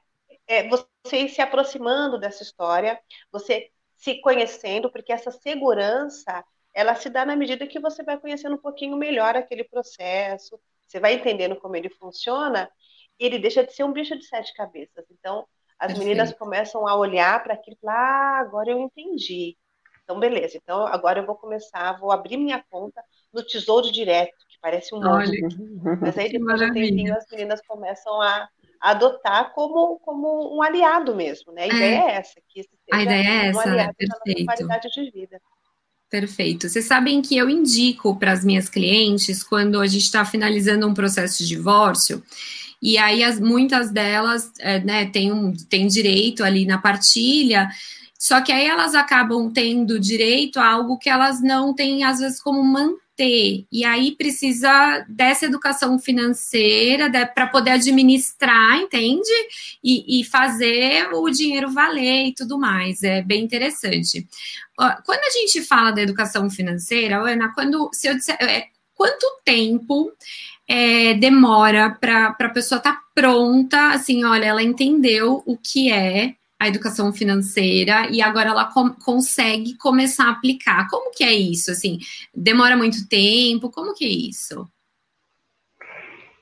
é você ir se aproximando dessa história, você se conhecendo, porque essa segurança ela se dá na medida que você vai conhecendo um pouquinho melhor aquele processo, você vai entendendo como ele funciona, e ele deixa de ser um bicho de sete cabeças. Então, as Perfeito. meninas começam a olhar para aquilo e falar, ah, agora eu entendi. Então, beleza. Então, agora eu vou começar, vou abrir minha conta no Tesouro Direto, que parece um monte. Mas aí, *laughs* depois de um tempinho, as meninas começam a adotar como, como um aliado mesmo, né? A ideia é, é essa, que a ideia é essa, né? Perfeito. qualidade de vida. Perfeito. Vocês sabem que eu indico para as minhas clientes quando a gente está finalizando um processo de divórcio, e aí as, muitas delas é, né, têm, um, têm direito ali na partilha, só que aí elas acabam tendo direito a algo que elas não têm, às vezes, como manter ter. E aí precisa dessa educação financeira para poder administrar, entende? E, e, fazer o dinheiro valer e tudo mais. É bem interessante. Quando a gente fala da educação financeira, Ana, quando se eu disser, é, quanto tempo é, demora para a pessoa estar tá pronta, assim, olha, ela entendeu o que é a educação financeira e agora ela com, consegue começar a aplicar. Como que é isso? Assim, demora muito tempo? Como que é isso?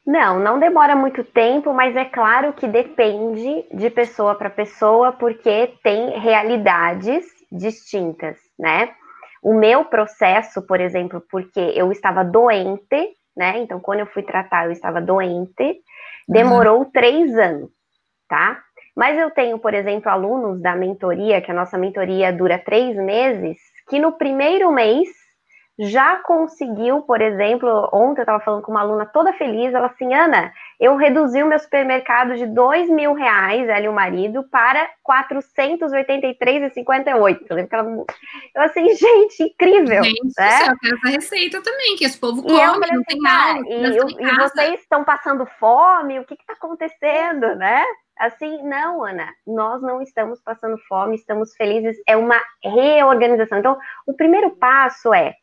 Não, não demora muito tempo, mas é claro que depende de pessoa para pessoa, porque tem realidades distintas, né? O meu processo, por exemplo, porque eu estava doente, né? Então, quando eu fui tratar, eu estava doente, demorou uhum. três anos, tá? Mas eu tenho, por exemplo, alunos da mentoria, que a nossa mentoria dura três meses, que no primeiro mês já conseguiu, por exemplo, ontem eu estava falando com uma aluna toda feliz, ela assim, Ana, eu reduzi o meu supermercado de dois mil reais, ela e o marido, para 483,58. Eu lembro que ela... Eu assim, *laughs* gente, incrível, gente, né? eu quero essa receita também, que esse povo come, não assim, tem ah, E, e vocês estão passando fome, o que está acontecendo, né? Assim, não, Ana, nós não estamos passando fome, estamos felizes, é uma reorganização. Então, o primeiro passo é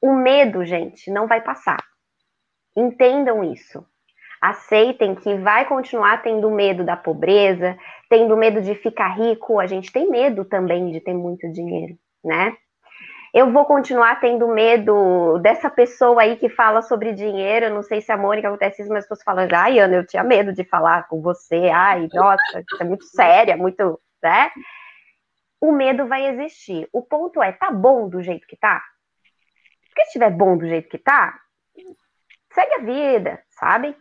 o medo, gente, não vai passar. Entendam isso. Aceitem que vai continuar tendo medo da pobreza, tendo medo de ficar rico. A gente tem medo também de ter muito dinheiro, né? Eu vou continuar tendo medo dessa pessoa aí que fala sobre dinheiro. Não sei se a Mônica acontece isso, mas as pessoas falam, ai, Ana, eu tinha medo de falar com você. Ai, nossa, isso é muito séria, muito, né? O medo vai existir. O ponto é, tá bom do jeito que tá? Porque se estiver bom do jeito que tá, segue a vida, sabe?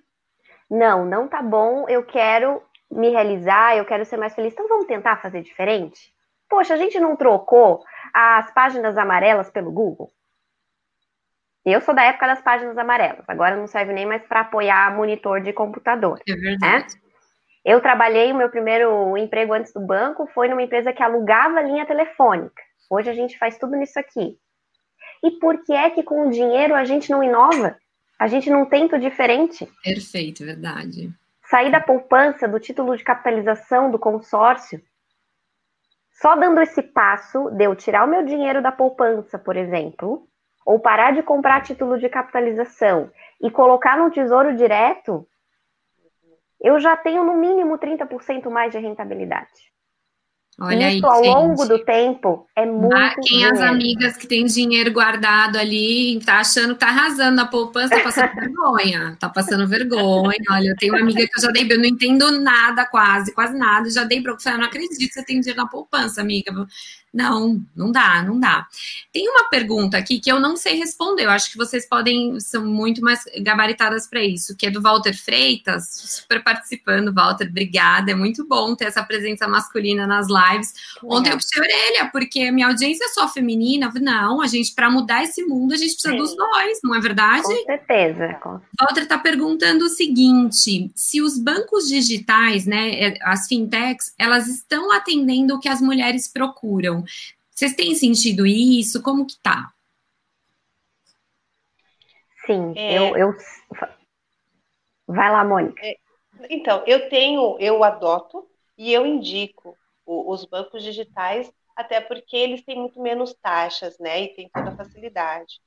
Não, não tá bom, eu quero me realizar, eu quero ser mais feliz. Então vamos tentar fazer diferente? Poxa, a gente não trocou as páginas amarelas pelo Google? Eu sou da época das páginas amarelas, agora não serve nem mais para apoiar monitor de computador. É verdade. Né? Eu trabalhei, o meu primeiro emprego antes do banco foi numa empresa que alugava linha telefônica. Hoje a gente faz tudo nisso aqui. E por que é que com o dinheiro a gente não inova? A gente não tenta o diferente? Perfeito, verdade. Sair da poupança, do título de capitalização do consórcio, só dando esse passo de eu tirar o meu dinheiro da poupança, por exemplo, ou parar de comprar título de capitalização e colocar no tesouro direto, eu já tenho no mínimo 30% mais de rentabilidade. Olha Isso aí, ao longo do tempo é muito. Ah, quem dinheiro. as amigas que tem dinheiro guardado ali, tá achando que tá arrasando na poupança, tá passando *laughs* vergonha. Tá passando vergonha. Olha, eu tenho uma amiga que eu já dei, eu não entendo nada, quase, quase nada. Já dei bronca. Eu não acredito que você tem dinheiro na poupança, amiga. Não, não dá, não dá. Tem uma pergunta aqui que eu não sei responder. Eu acho que vocês podem, são muito mais gabaritadas para isso, que é do Walter Freitas, super participando, Walter. Obrigada. É muito bom ter essa presença masculina nas lives. Ontem eu puxei a orelha, porque minha audiência é só feminina. Não, a gente, para mudar esse mundo, a gente precisa Sim. dos dois, não é verdade? Com certeza. Com... Walter está perguntando o seguinte: se os bancos digitais, né, é, as fintechs, elas estão atendendo o que as mulheres procuram. Vocês têm sentido isso? Como que tá? Sim, é... eu, eu. Vai lá, Mônica. É, então, eu tenho, eu adoto e eu indico o, os bancos digitais, até porque eles têm muito menos taxas, né? E tem toda a facilidade.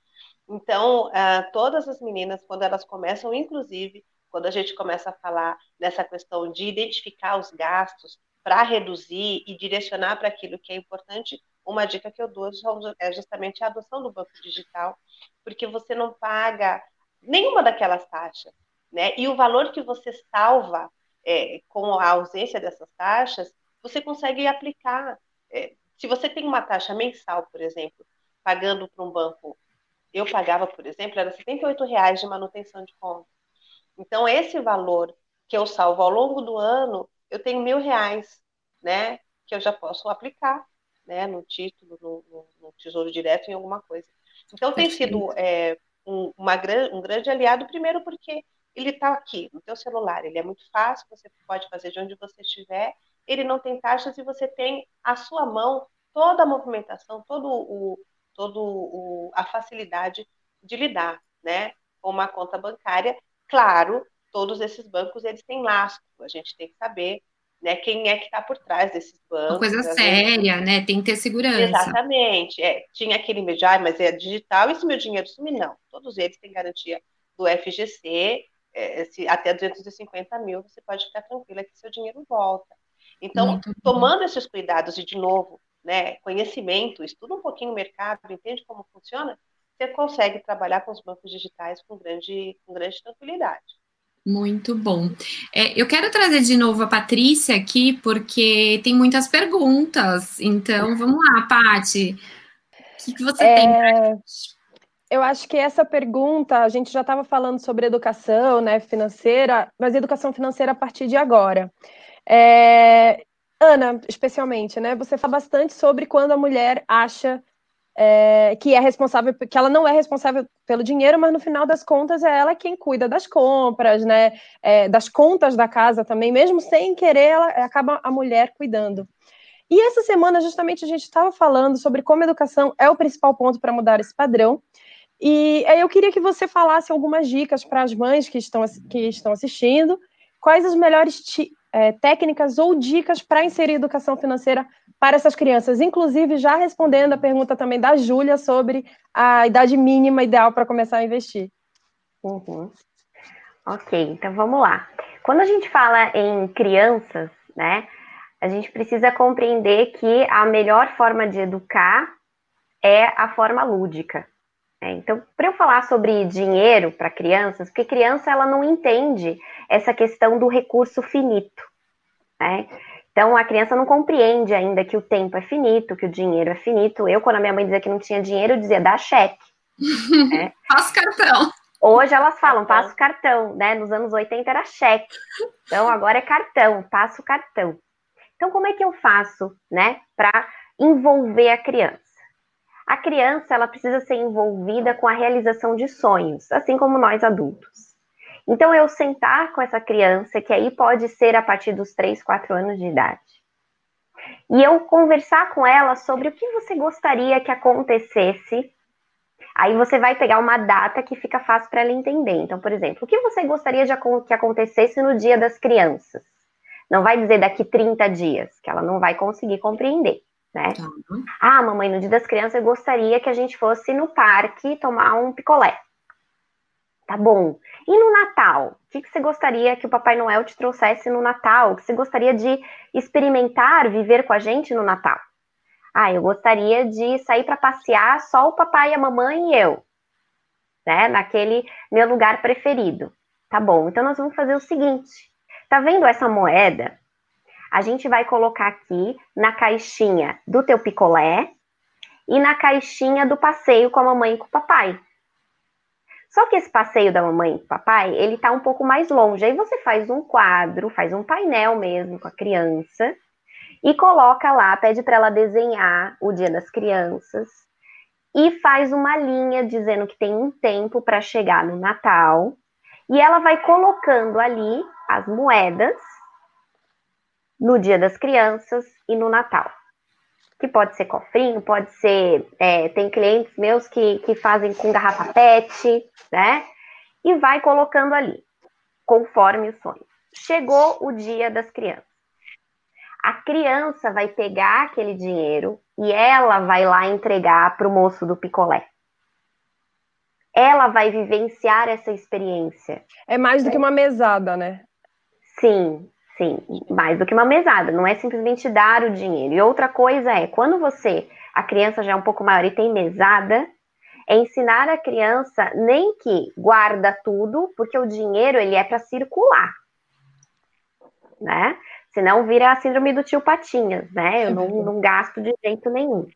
Então, uh, todas as meninas, quando elas começam, inclusive, quando a gente começa a falar nessa questão de identificar os gastos, para reduzir e direcionar para aquilo que é importante, uma dica que eu dou é justamente a adoção do banco digital, porque você não paga nenhuma daquelas taxas, né? E o valor que você salva é, com a ausência dessas taxas, você consegue aplicar. É, se você tem uma taxa mensal, por exemplo, pagando para um banco, eu pagava, por exemplo, era R$ reais de manutenção de conta. Então, esse valor que eu salvo ao longo do ano, eu tenho mil reais, né? Que eu já posso aplicar, né? No título, no, no, no Tesouro Direto, em alguma coisa. Então tem sido é, um, uma, um grande aliado, primeiro porque ele está aqui no teu celular, ele é muito fácil, você pode fazer de onde você estiver, ele não tem taxas e você tem à sua mão toda a movimentação, todo o, todo o, a facilidade de lidar, né, com uma conta bancária. Claro, todos esses bancos eles têm lastro, a gente tem que saber né, quem é que está por trás desses bancos. Uma coisa séria, vezes. né? Tem que ter segurança. Exatamente. É, tinha aquele meio ah, mas é digital, e se meu dinheiro sumir? Não. Todos eles têm garantia do FGC, é, se, até 250 mil, você pode ficar tranquila que seu dinheiro volta. Então, tomando esses cuidados e, de novo, né, conhecimento, estuda um pouquinho o mercado, entende como funciona, você consegue trabalhar com os bancos digitais com grande, com grande tranquilidade. Muito bom. É, eu quero trazer de novo a Patrícia aqui, porque tem muitas perguntas. Então, vamos lá, Pati. O que, que você é... tem para gente? Eu acho que essa pergunta, a gente já estava falando sobre educação né, financeira, mas educação financeira a partir de agora. É... Ana, especialmente, né? Você fala bastante sobre quando a mulher acha é, que é responsável, que ela não é responsável pelo dinheiro, mas no final das contas é ela quem cuida das compras, né? É, das contas da casa também, mesmo sem querer, ela acaba a mulher cuidando. E essa semana, justamente, a gente estava falando sobre como a educação é o principal ponto para mudar esse padrão. E eu queria que você falasse algumas dicas para as mães que estão, que estão assistindo, quais as melhores é, técnicas ou dicas para inserir educação financeira para essas crianças, inclusive já respondendo a pergunta também da Júlia sobre a idade mínima ideal para começar a investir. Uhum. Ok, então vamos lá. Quando a gente fala em crianças, né, a gente precisa compreender que a melhor forma de educar é a forma lúdica. Né? Então, para eu falar sobre dinheiro para crianças, porque criança ela não entende essa questão do recurso finito. Né? Então, a criança não compreende ainda que o tempo é finito, que o dinheiro é finito. Eu, quando a minha mãe dizia que não tinha dinheiro, eu dizia, dá cheque. *laughs* é. Passa cartão. Hoje elas falam, passa o cartão, né? Nos anos 80 era cheque. Então, agora é cartão, passa o cartão. Então, como é que eu faço, né, para envolver a criança? A criança, ela precisa ser envolvida com a realização de sonhos, assim como nós adultos. Então, eu sentar com essa criança, que aí pode ser a partir dos 3, 4 anos de idade, e eu conversar com ela sobre o que você gostaria que acontecesse. Aí você vai pegar uma data que fica fácil para ela entender. Então, por exemplo, o que você gostaria de que acontecesse no Dia das Crianças? Não vai dizer daqui 30 dias, que ela não vai conseguir compreender. Né? Uhum. Ah, mamãe, no Dia das Crianças eu gostaria que a gente fosse no parque tomar um picolé. Tá bom. E no Natal? O que, você gostaria que o Papai Noel te trouxesse no Natal? O que você gostaria de experimentar, viver com a gente no Natal? Ah, eu gostaria de sair para passear só o papai, a mamãe e eu, né? Naquele meu lugar preferido. Tá bom. Então nós vamos fazer o seguinte. Tá vendo essa moeda? A gente vai colocar aqui na caixinha do teu picolé e na caixinha do passeio com a mamãe e com o papai. Só que esse passeio da mamãe e papai, ele tá um pouco mais longe. Aí você faz um quadro, faz um painel mesmo com a criança e coloca lá, pede para ela desenhar o Dia das Crianças e faz uma linha dizendo que tem um tempo para chegar no Natal. E ela vai colocando ali as moedas no Dia das Crianças e no Natal que pode ser cofrinho, pode ser. É, tem clientes meus que, que fazem com garrafa PET, né? E vai colocando ali, conforme o sonho. Chegou o dia das crianças. A criança vai pegar aquele dinheiro e ela vai lá entregar para o moço do picolé. Ela vai vivenciar essa experiência. É mais do que uma mesada, né? Sim, Sim, mais do que uma mesada, não é simplesmente dar o dinheiro. E outra coisa é, quando você, a criança já é um pouco maior e tem mesada, é ensinar a criança nem que guarda tudo, porque o dinheiro ele é para circular, né? Senão vira a síndrome do tio Patinhas, né? Eu não, não gasto de jeito nenhum.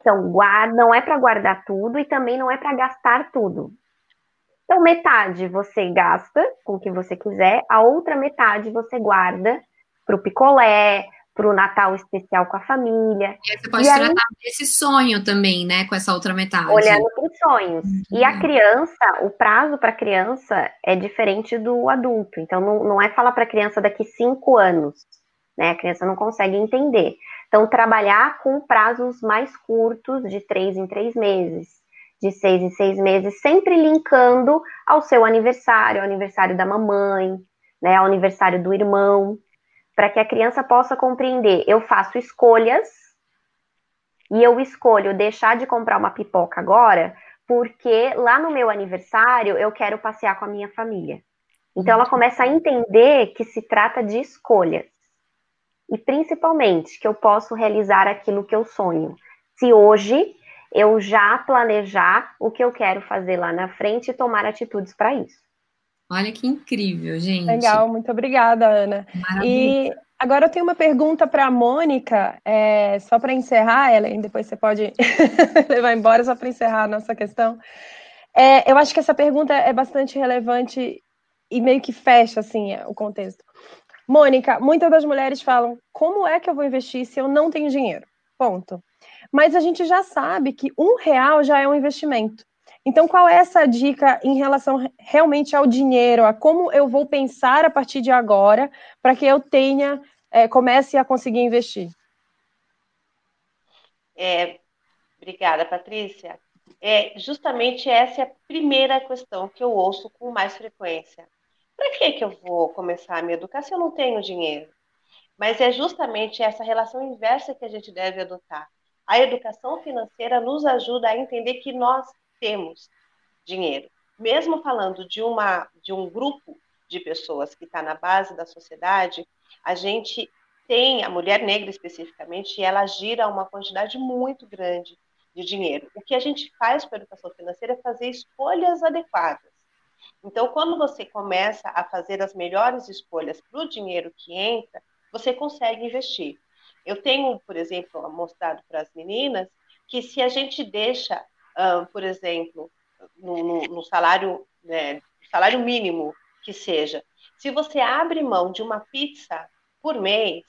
Então, guarda, não é para guardar tudo e também não é para gastar tudo. Então, metade você gasta com o que você quiser, a outra metade você guarda para o picolé, para o Natal especial com a família. E aí você pode e tratar aí, desse sonho também, né, com essa outra metade. Olhando para os sonhos. Uhum. E a criança, o prazo para a criança é diferente do adulto. Então, não, não é falar para a criança daqui cinco anos, né? A criança não consegue entender. Então, trabalhar com prazos mais curtos, de três em três meses de seis em seis meses, sempre linkando ao seu aniversário, ao aniversário da mamãe, né, ao aniversário do irmão, para que a criança possa compreender. Eu faço escolhas e eu escolho deixar de comprar uma pipoca agora, porque lá no meu aniversário eu quero passear com a minha família. Então ela começa a entender que se trata de escolhas. E principalmente que eu posso realizar aquilo que eu sonho. Se hoje eu já planejar o que eu quero fazer lá na frente e tomar atitudes para isso. Olha que incrível, gente. Legal, muito obrigada, Ana. Maravilha. E agora eu tenho uma pergunta para a Mônica, é, só para encerrar, Ellen, depois você pode *laughs* levar embora, só para encerrar a nossa questão. É, eu acho que essa pergunta é bastante relevante e meio que fecha assim o contexto. Mônica, muitas das mulheres falam: como é que eu vou investir se eu não tenho dinheiro? Ponto. Mas a gente já sabe que um real já é um investimento. Então, qual é essa dica em relação realmente ao dinheiro, a como eu vou pensar a partir de agora para que eu tenha, é, comece a conseguir investir? É, obrigada, Patrícia. É, justamente essa é a primeira questão que eu ouço com mais frequência. Para que, que eu vou começar a me educar se eu não tenho dinheiro? Mas é justamente essa relação inversa que a gente deve adotar. A educação financeira nos ajuda a entender que nós temos dinheiro. Mesmo falando de, uma, de um grupo de pessoas que está na base da sociedade, a gente tem, a mulher negra especificamente, ela gira uma quantidade muito grande de dinheiro. O que a gente faz com a educação financeira é fazer escolhas adequadas. Então, quando você começa a fazer as melhores escolhas para o dinheiro que entra, você consegue investir. Eu tenho, por exemplo, mostrado para as meninas que se a gente deixa, um, por exemplo, no, no, no salário, né, salário mínimo que seja, se você abre mão de uma pizza por mês,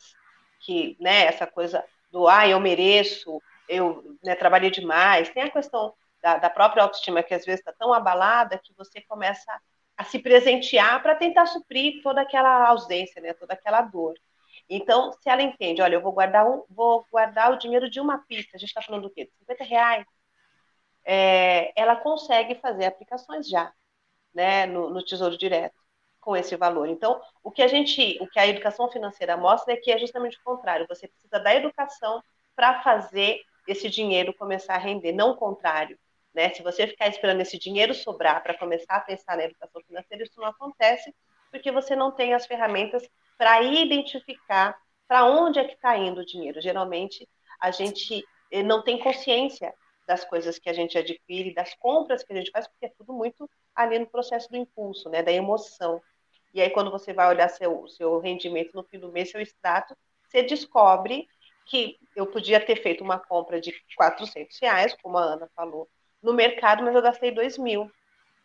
que, né, essa coisa do, ah, eu mereço, eu né, trabalhei demais, tem a questão da, da própria autoestima que às vezes está tão abalada que você começa a se presentear para tentar suprir toda aquela ausência, né, toda aquela dor. Então, se ela entende, olha, eu vou guardar, um, vou guardar o dinheiro de uma pista, a gente está falando do quê? 50 reais. É, ela consegue fazer aplicações já, né, no, no Tesouro Direto, com esse valor. Então, o que a gente, o que a educação financeira mostra é que é justamente o contrário. Você precisa da educação para fazer esse dinheiro começar a render, não o contrário. Né? Se você ficar esperando esse dinheiro sobrar para começar a pensar na educação financeira, isso não acontece, porque você não tem as ferramentas para identificar para onde é que está indo o dinheiro. Geralmente, a gente eh, não tem consciência das coisas que a gente adquire, das compras que a gente faz, porque é tudo muito ali no processo do impulso, né, da emoção. E aí, quando você vai olhar seu, seu rendimento no fim do mês, seu extrato, você descobre que eu podia ter feito uma compra de 400 reais, como a Ana falou, no mercado, mas eu gastei 2 mil.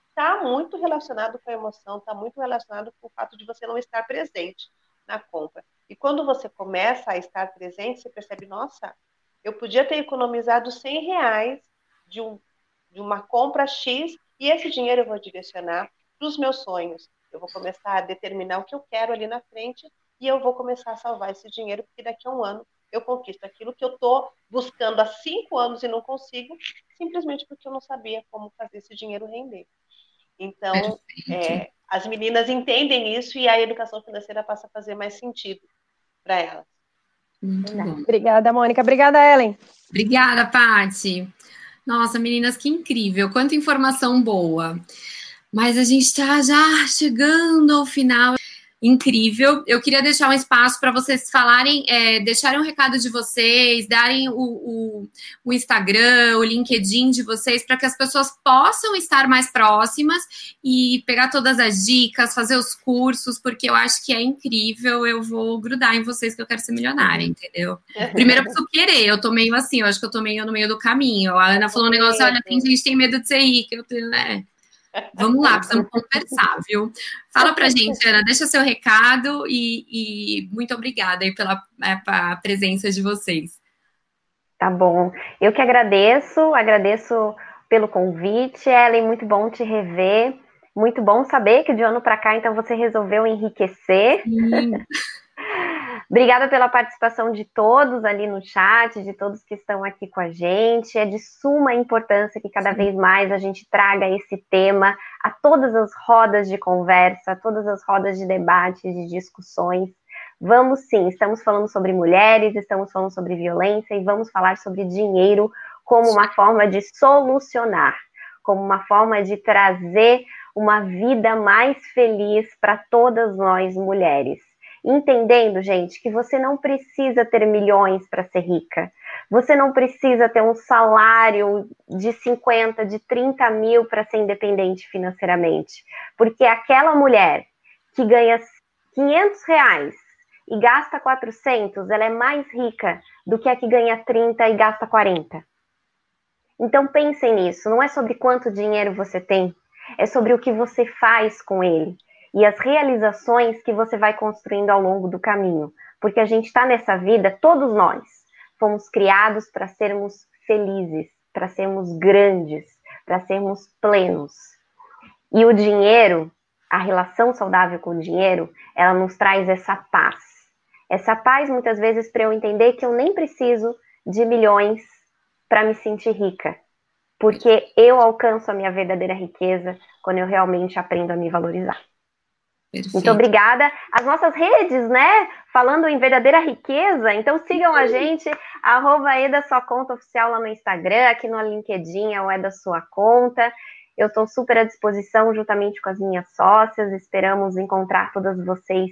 Está muito relacionado com a emoção, está muito relacionado com o fato de você não estar presente na compra. E quando você começa a estar presente, você percebe, nossa, eu podia ter economizado 100 reais de, um, de uma compra X e esse dinheiro eu vou direcionar para os meus sonhos. Eu vou começar a determinar o que eu quero ali na frente e eu vou começar a salvar esse dinheiro, porque daqui a um ano eu conquisto aquilo que eu estou buscando há cinco anos e não consigo, simplesmente porque eu não sabia como fazer esse dinheiro render. Então, é, as meninas entendem isso e a educação financeira passa a fazer mais sentido para elas. Muito bom. Obrigada, Mônica. Obrigada, Ellen. Obrigada, Pati. Nossa, meninas, que incrível. Quanta informação boa. Mas a gente está já chegando ao final incrível. Eu queria deixar um espaço para vocês falarem, é, deixarem um recado de vocês, darem o, o, o Instagram, o LinkedIn de vocês, para que as pessoas possam estar mais próximas e pegar todas as dicas, fazer os cursos, porque eu acho que é incrível. Eu vou grudar em vocês que eu quero ser milionária, entendeu? *laughs* Primeiro eu preciso querer, eu tô meio assim, eu acho que eu tô meio no meio do caminho. A Ana falou um negócio, olha, tem gente que tem medo de ser rica, eu tenho, né? Vamos lá, precisamos conversar, viu? Fala pra gente, Ana, deixa seu recado e, e muito obrigada aí pela é, presença de vocês. Tá bom. Eu que agradeço, agradeço pelo convite, Ellen, muito bom te rever. Muito bom saber que de ano para cá, então, você resolveu enriquecer. *laughs* Obrigada pela participação de todos ali no chat, de todos que estão aqui com a gente. É de suma importância que cada vez mais a gente traga esse tema a todas as rodas de conversa, a todas as rodas de debate, de discussões. Vamos sim, estamos falando sobre mulheres, estamos falando sobre violência e vamos falar sobre dinheiro como uma forma de solucionar, como uma forma de trazer uma vida mais feliz para todas nós mulheres entendendo, gente, que você não precisa ter milhões para ser rica. Você não precisa ter um salário de 50, de 30 mil para ser independente financeiramente. Porque aquela mulher que ganha 500 reais e gasta 400, ela é mais rica do que a que ganha 30 e gasta 40. Então pensem nisso, não é sobre quanto dinheiro você tem, é sobre o que você faz com ele e as realizações que você vai construindo ao longo do caminho. Porque a gente está nessa vida, todos nós fomos criados para sermos felizes, para sermos grandes, para sermos plenos. E o dinheiro, a relação saudável com o dinheiro, ela nos traz essa paz. Essa paz, muitas vezes, para eu entender que eu nem preciso de milhões para me sentir rica. Porque eu alcanço a minha verdadeira riqueza quando eu realmente aprendo a me valorizar. Perfeito. Muito obrigada. As nossas redes, né? Falando em verdadeira riqueza, então sigam a gente, arroba é da sua conta oficial lá no Instagram, aqui no LinkedIn é o é da sua conta. Eu estou super à disposição, juntamente com as minhas sócias. Esperamos encontrar todas vocês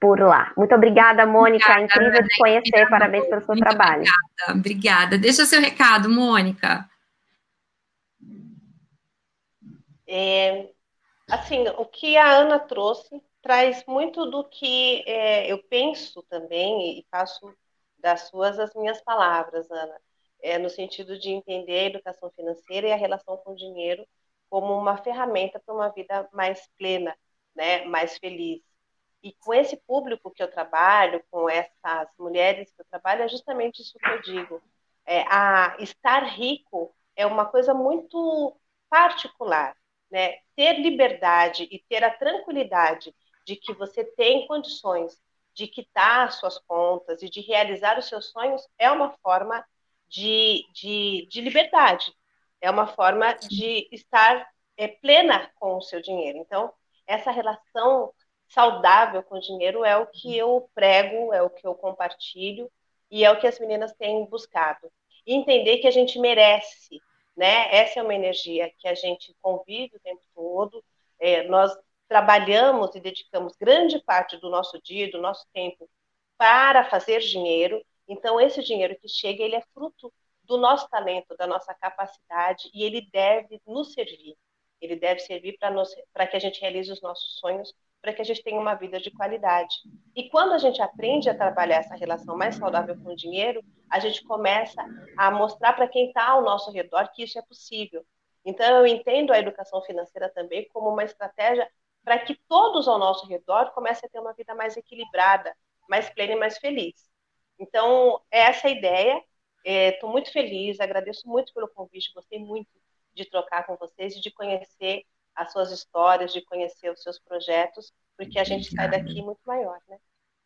por lá. Muito obrigada, Mônica. Obrigada, Incrível te conhecer. Parabéns pelo seu trabalho. Obrigada, obrigada. Deixa seu recado, Mônica. É, assim, o que a Ana trouxe traz muito do que é, eu penso também e faço das suas as minhas palavras, Ana, é, no sentido de entender a educação financeira e a relação com o dinheiro como uma ferramenta para uma vida mais plena, né, mais feliz. E com esse público que eu trabalho, com essas mulheres que eu trabalho, é justamente isso que eu digo. É, a estar rico é uma coisa muito particular né, ter liberdade e ter a tranquilidade de que você tem condições de quitar suas contas e de realizar os seus sonhos é uma forma de, de, de liberdade, é uma forma de estar é, plena com o seu dinheiro. Então, essa relação saudável com o dinheiro é o que eu prego, é o que eu compartilho e é o que as meninas têm buscado. E entender que a gente merece né? Essa é uma energia que a gente convive o tempo todo. É, nós trabalhamos e dedicamos grande parte do nosso dia, do nosso tempo para fazer dinheiro. Então, esse dinheiro que chega, ele é fruto do nosso talento, da nossa capacidade, e ele deve nos servir. Ele deve servir para que a gente realize os nossos sonhos, para que a gente tenha uma vida de qualidade. E quando a gente aprende a trabalhar essa relação mais saudável com o dinheiro, a gente começa a mostrar para quem está ao nosso redor que isso é possível. Então, eu entendo a educação financeira também como uma estratégia para que todos ao nosso redor comecem a ter uma vida mais equilibrada, mais plena e mais feliz. Então, é essa a ideia. Estou é, muito feliz, agradeço muito pelo convite, gostei muito de trocar com vocês e de conhecer as suas histórias, de conhecer os seus projetos, porque a gente Obrigada. sai daqui muito maior, né?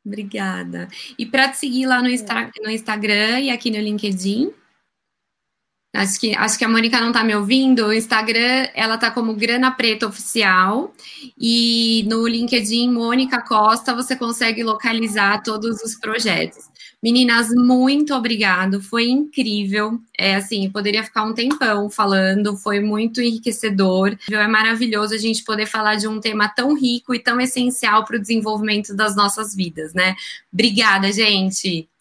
Obrigada. E para te seguir lá no, Insta no Instagram e aqui no LinkedIn? Acho que, acho que a Mônica não está me ouvindo. O Instagram, ela tá como Grana Preta Oficial. E no LinkedIn, Mônica Costa, você consegue localizar todos os projetos. Meninas, muito obrigado. Foi incrível. É assim, poderia ficar um tempão falando, foi muito enriquecedor. É maravilhoso a gente poder falar de um tema tão rico e tão essencial para o desenvolvimento das nossas vidas, né? Obrigada, gente.